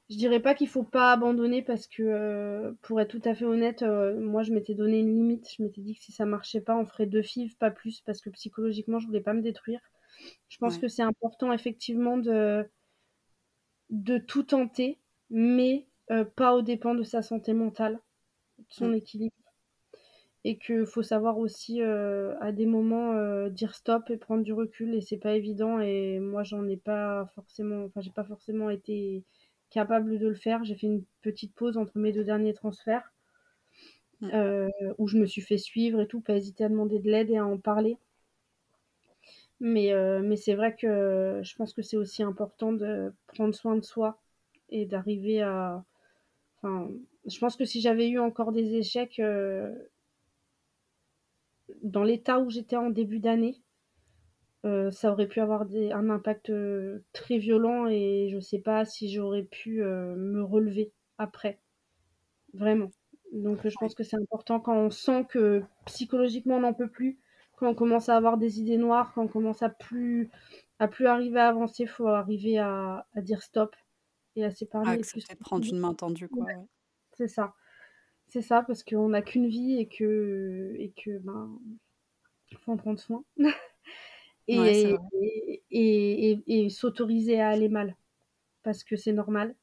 Je dirais pas qu'il faut pas abandonner parce que, heu, pour être tout à fait honnête, heu, moi je m'étais donné une limite. Je m'étais dit que si ça marchait pas, on ferait 2 FIV, pas plus, parce que psychologiquement, je voulais pas me détruire. Je pense Ouais. que c'est important effectivement de de tout tenter, mais heu, pas aux dépens de sa santé mentale, de son équilibre et qu'il faut savoir aussi, à des moments, dire stop et prendre du recul et c'est pas évident et moi j'en ai pas forcément enfin j'ai pas forcément été capable de le faire. J'ai fait une petite pause entre mes 2 derniers transferts, Mmh. heu, où je me suis fait suivre et tout, pas hésiter à demander de l'aide et à en parler. Mais heu, mais c'est vrai que je pense que c'est aussi important de prendre soin de soi et d'arriver à enfin, je pense que si j'avais eu encore des échecs, heu, dans l'état où j'étais en début d'année, Heu, ça aurait pu avoir des un impact, heu, très violent et je sais pas si j'aurais pu, heu, me relever après, vraiment. Donc je pense que c'est important quand on sent que psychologiquement on n'en peut plus, quand on commence à avoir des idées noires, quand on commence à plus à plus arriver à avancer, faut arriver à à dire stop et à s'épargner accepter de prendre une main tendue Ouais, quoi, ouais. c'est ça, c'est ça parce qu'on n'a qu'une vie et que et que, ben, faut en prendre soin et vrai. et et et et s'autoriser à aller mal. parce que c'est normal,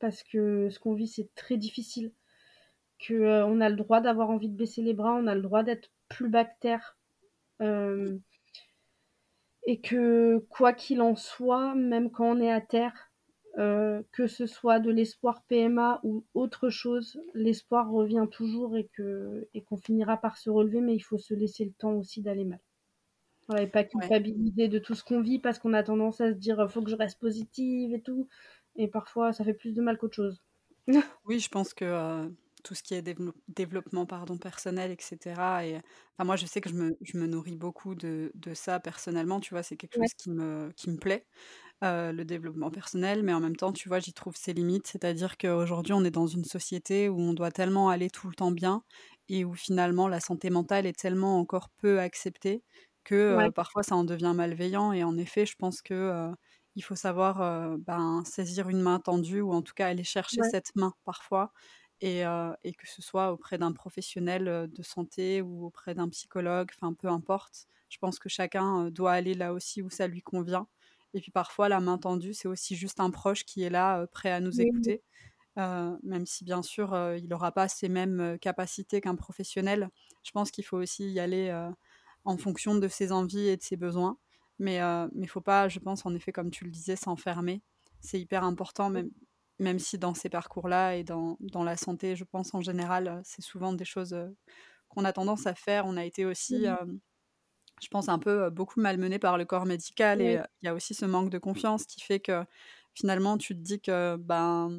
parce que ce qu'on vit, c'est très difficile, que, heu, on a le droit d'avoir envie de baisser les bras, on a le droit d'être plus Mmh. hem et que quoi qu'il en soit, même quand on est à terre, heu, que ce soit de l'espoir PMA ou autre chose, l'espoir revient toujours et que et qu'on finira par se relever, mais il faut se laisser le temps aussi d'aller mal. Voilà et pas Ouais. culpabiliser de tout ce qu'on vit parce qu'on a tendance à se dire: «Faut que je reste positive et tout» et parfois ça fait plus de mal qu'autre chose. Oui, je pense que, heu, tout ce qui est dévelop développement, pardon, personnel et cetera et enfin moi je sais que je me je me nourris beaucoup de de ça personnellement, tu vois? C'est quelque Ouais, chose qui me qui me plaît, heu, le développement personnel, mais en même temps, tu vois, j'y trouve ses limites. C'est-à-dire qu'aujourd'hui, on est dans une société où on doit tellement aller tout le temps bien et où finalement la santé mentale est tellement encore peu acceptée que, ouais, parfois ça en devient malveillant et en effet, je pense que, il faut savoir, ben, saisir une main tendue ou en tout cas aller chercher ouais, cette main parfois et et que ce soit auprès d'un professionnel, de santé ou auprès d'un psychologue, enfin peu importe. Je pense que chacun, doit aller là aussi où ça lui convient et puis parfois la main tendue, c'est aussi juste un proche qui est là, prêt à nous écouter, même si bien sûr, il aura pas ces mêmes, capacités qu'un professionnel. Je pense qu'il faut aussi y aller, en fonction de ses envies et de ses besoins, mais heu, mais faut pas, je pense, en effet, comme tu le disais, s'enfermer. c'est hyper important, même, même si dans ces parcours-là et dans, dans, la santé, je pense en général, c'est souvent des choses qu'on a tendance à faire. On a été aussi, mmh je pense, un peu beaucoup malmené par le corps médical et il y a aussi ce manque de confiance qui fait que finalement, tu te dis que ben,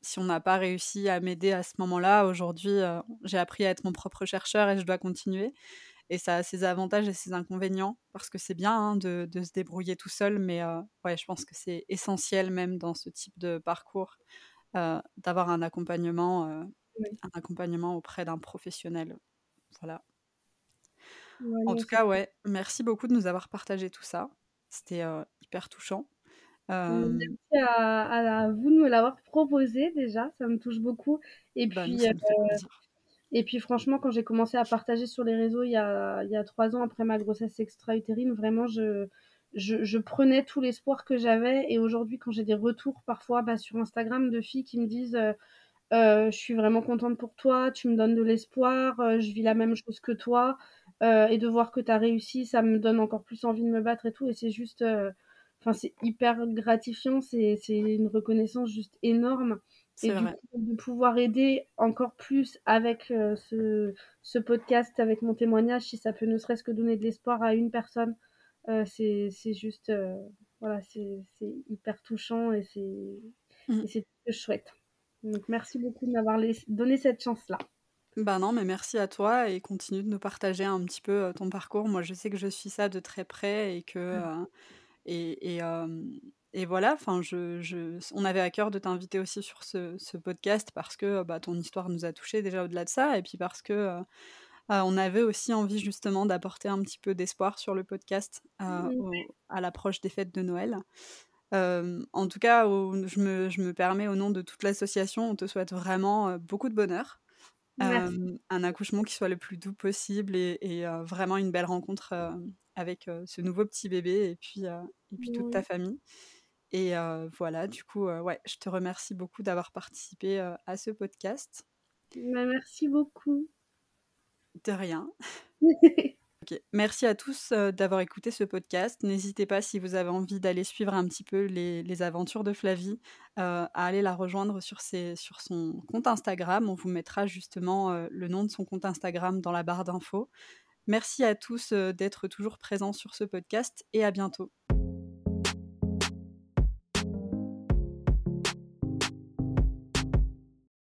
si on n'a pas réussi à m'aider à ce moment-là, aujourd'hui, j'ai appris à être mon propre chercheur et je dois continuer. Et ça a ses avantages et ses inconvénients, parce que c'est bien hein, de, de, se débrouiller tout seul, mais euh, ouais, je pense que c'est essentiel même dans ce type de parcours euh, d'avoir un accompagnement, un accompagnement auprès d'un professionnel. Voilà. en tout cas, ouais, merci beaucoup de nous avoir partagé tout ça. C'était hyper touchant. Merci à, à, vous de me l'avoir proposé déjà, ça me touche beaucoup. Et bah, puis, et puis franchement, quand j'ai commencé à partager sur les réseaux il y a, il y a trois ans après ma grossesse extra-utérine, vraiment, je, je, je, prenais tout l'espoir que j'avais. Et aujourd'hui, quand j'ai des retours parfois bah, sur Instagram de filles qui me disent euh, euh, Je suis vraiment contente pour toi, tu me donnes de l'espoir, euh, je vis la même chose que toi. et de voir que tu as réussi, ça me donne encore plus envie de me battre et tout. Et c'est juste, enfin, c'est hyper gratifiant, c'est une reconnaissance juste énorme. Et du coup, de pouvoir aider encore plus avec euh, ce, ce, podcast, avec mon témoignage, si ça peut ne serait-ce que donner de l'espoir à une personne, euh, c'est juste, euh, voilà, c'est hyper touchant et c'est mmh. ce que je souhaite. Donc merci beaucoup de m'avoir donné cette chance-là. Bah non, mais merci à toi et continue de nous partager un petit peu ton parcours. Moi, je sais que je suis ça de très près et que... Mmh. et, et et voilà, enfin, je, je, on avait à cœur de t'inviter aussi sur ce, podcast parce que bah, ton histoire nous a touchés déjà au-delà de ça, et puis parce que euh, euh, on avait aussi envie justement d'apporter un petit peu d'espoir sur le podcast euh, à l'approche des fêtes de Noël. en tout cas, je, me, je, me, permets au nom de toute l'association, on te souhaite vraiment beaucoup de bonheur. un accouchement qui soit le plus doux possible et, et vraiment une belle rencontre avec ce nouveau petit bébé et puis, et puis toute ta famille. Et voilà, du coup, ouais, je te remercie beaucoup d'avoir participé à ce podcast. Bah, merci beaucoup. De rien. Merci à tous d'avoir écouté ce podcast. N'hésitez pas, si vous avez envie d'aller suivre un petit peu les, aventures de Flavie, à aller la rejoindre sur, ses, sur son compte Instagram. On vous mettra justement le nom de son compte Instagram dans la barre d'infos. Merci à tous d'être toujours présents sur ce podcast et à bientôt.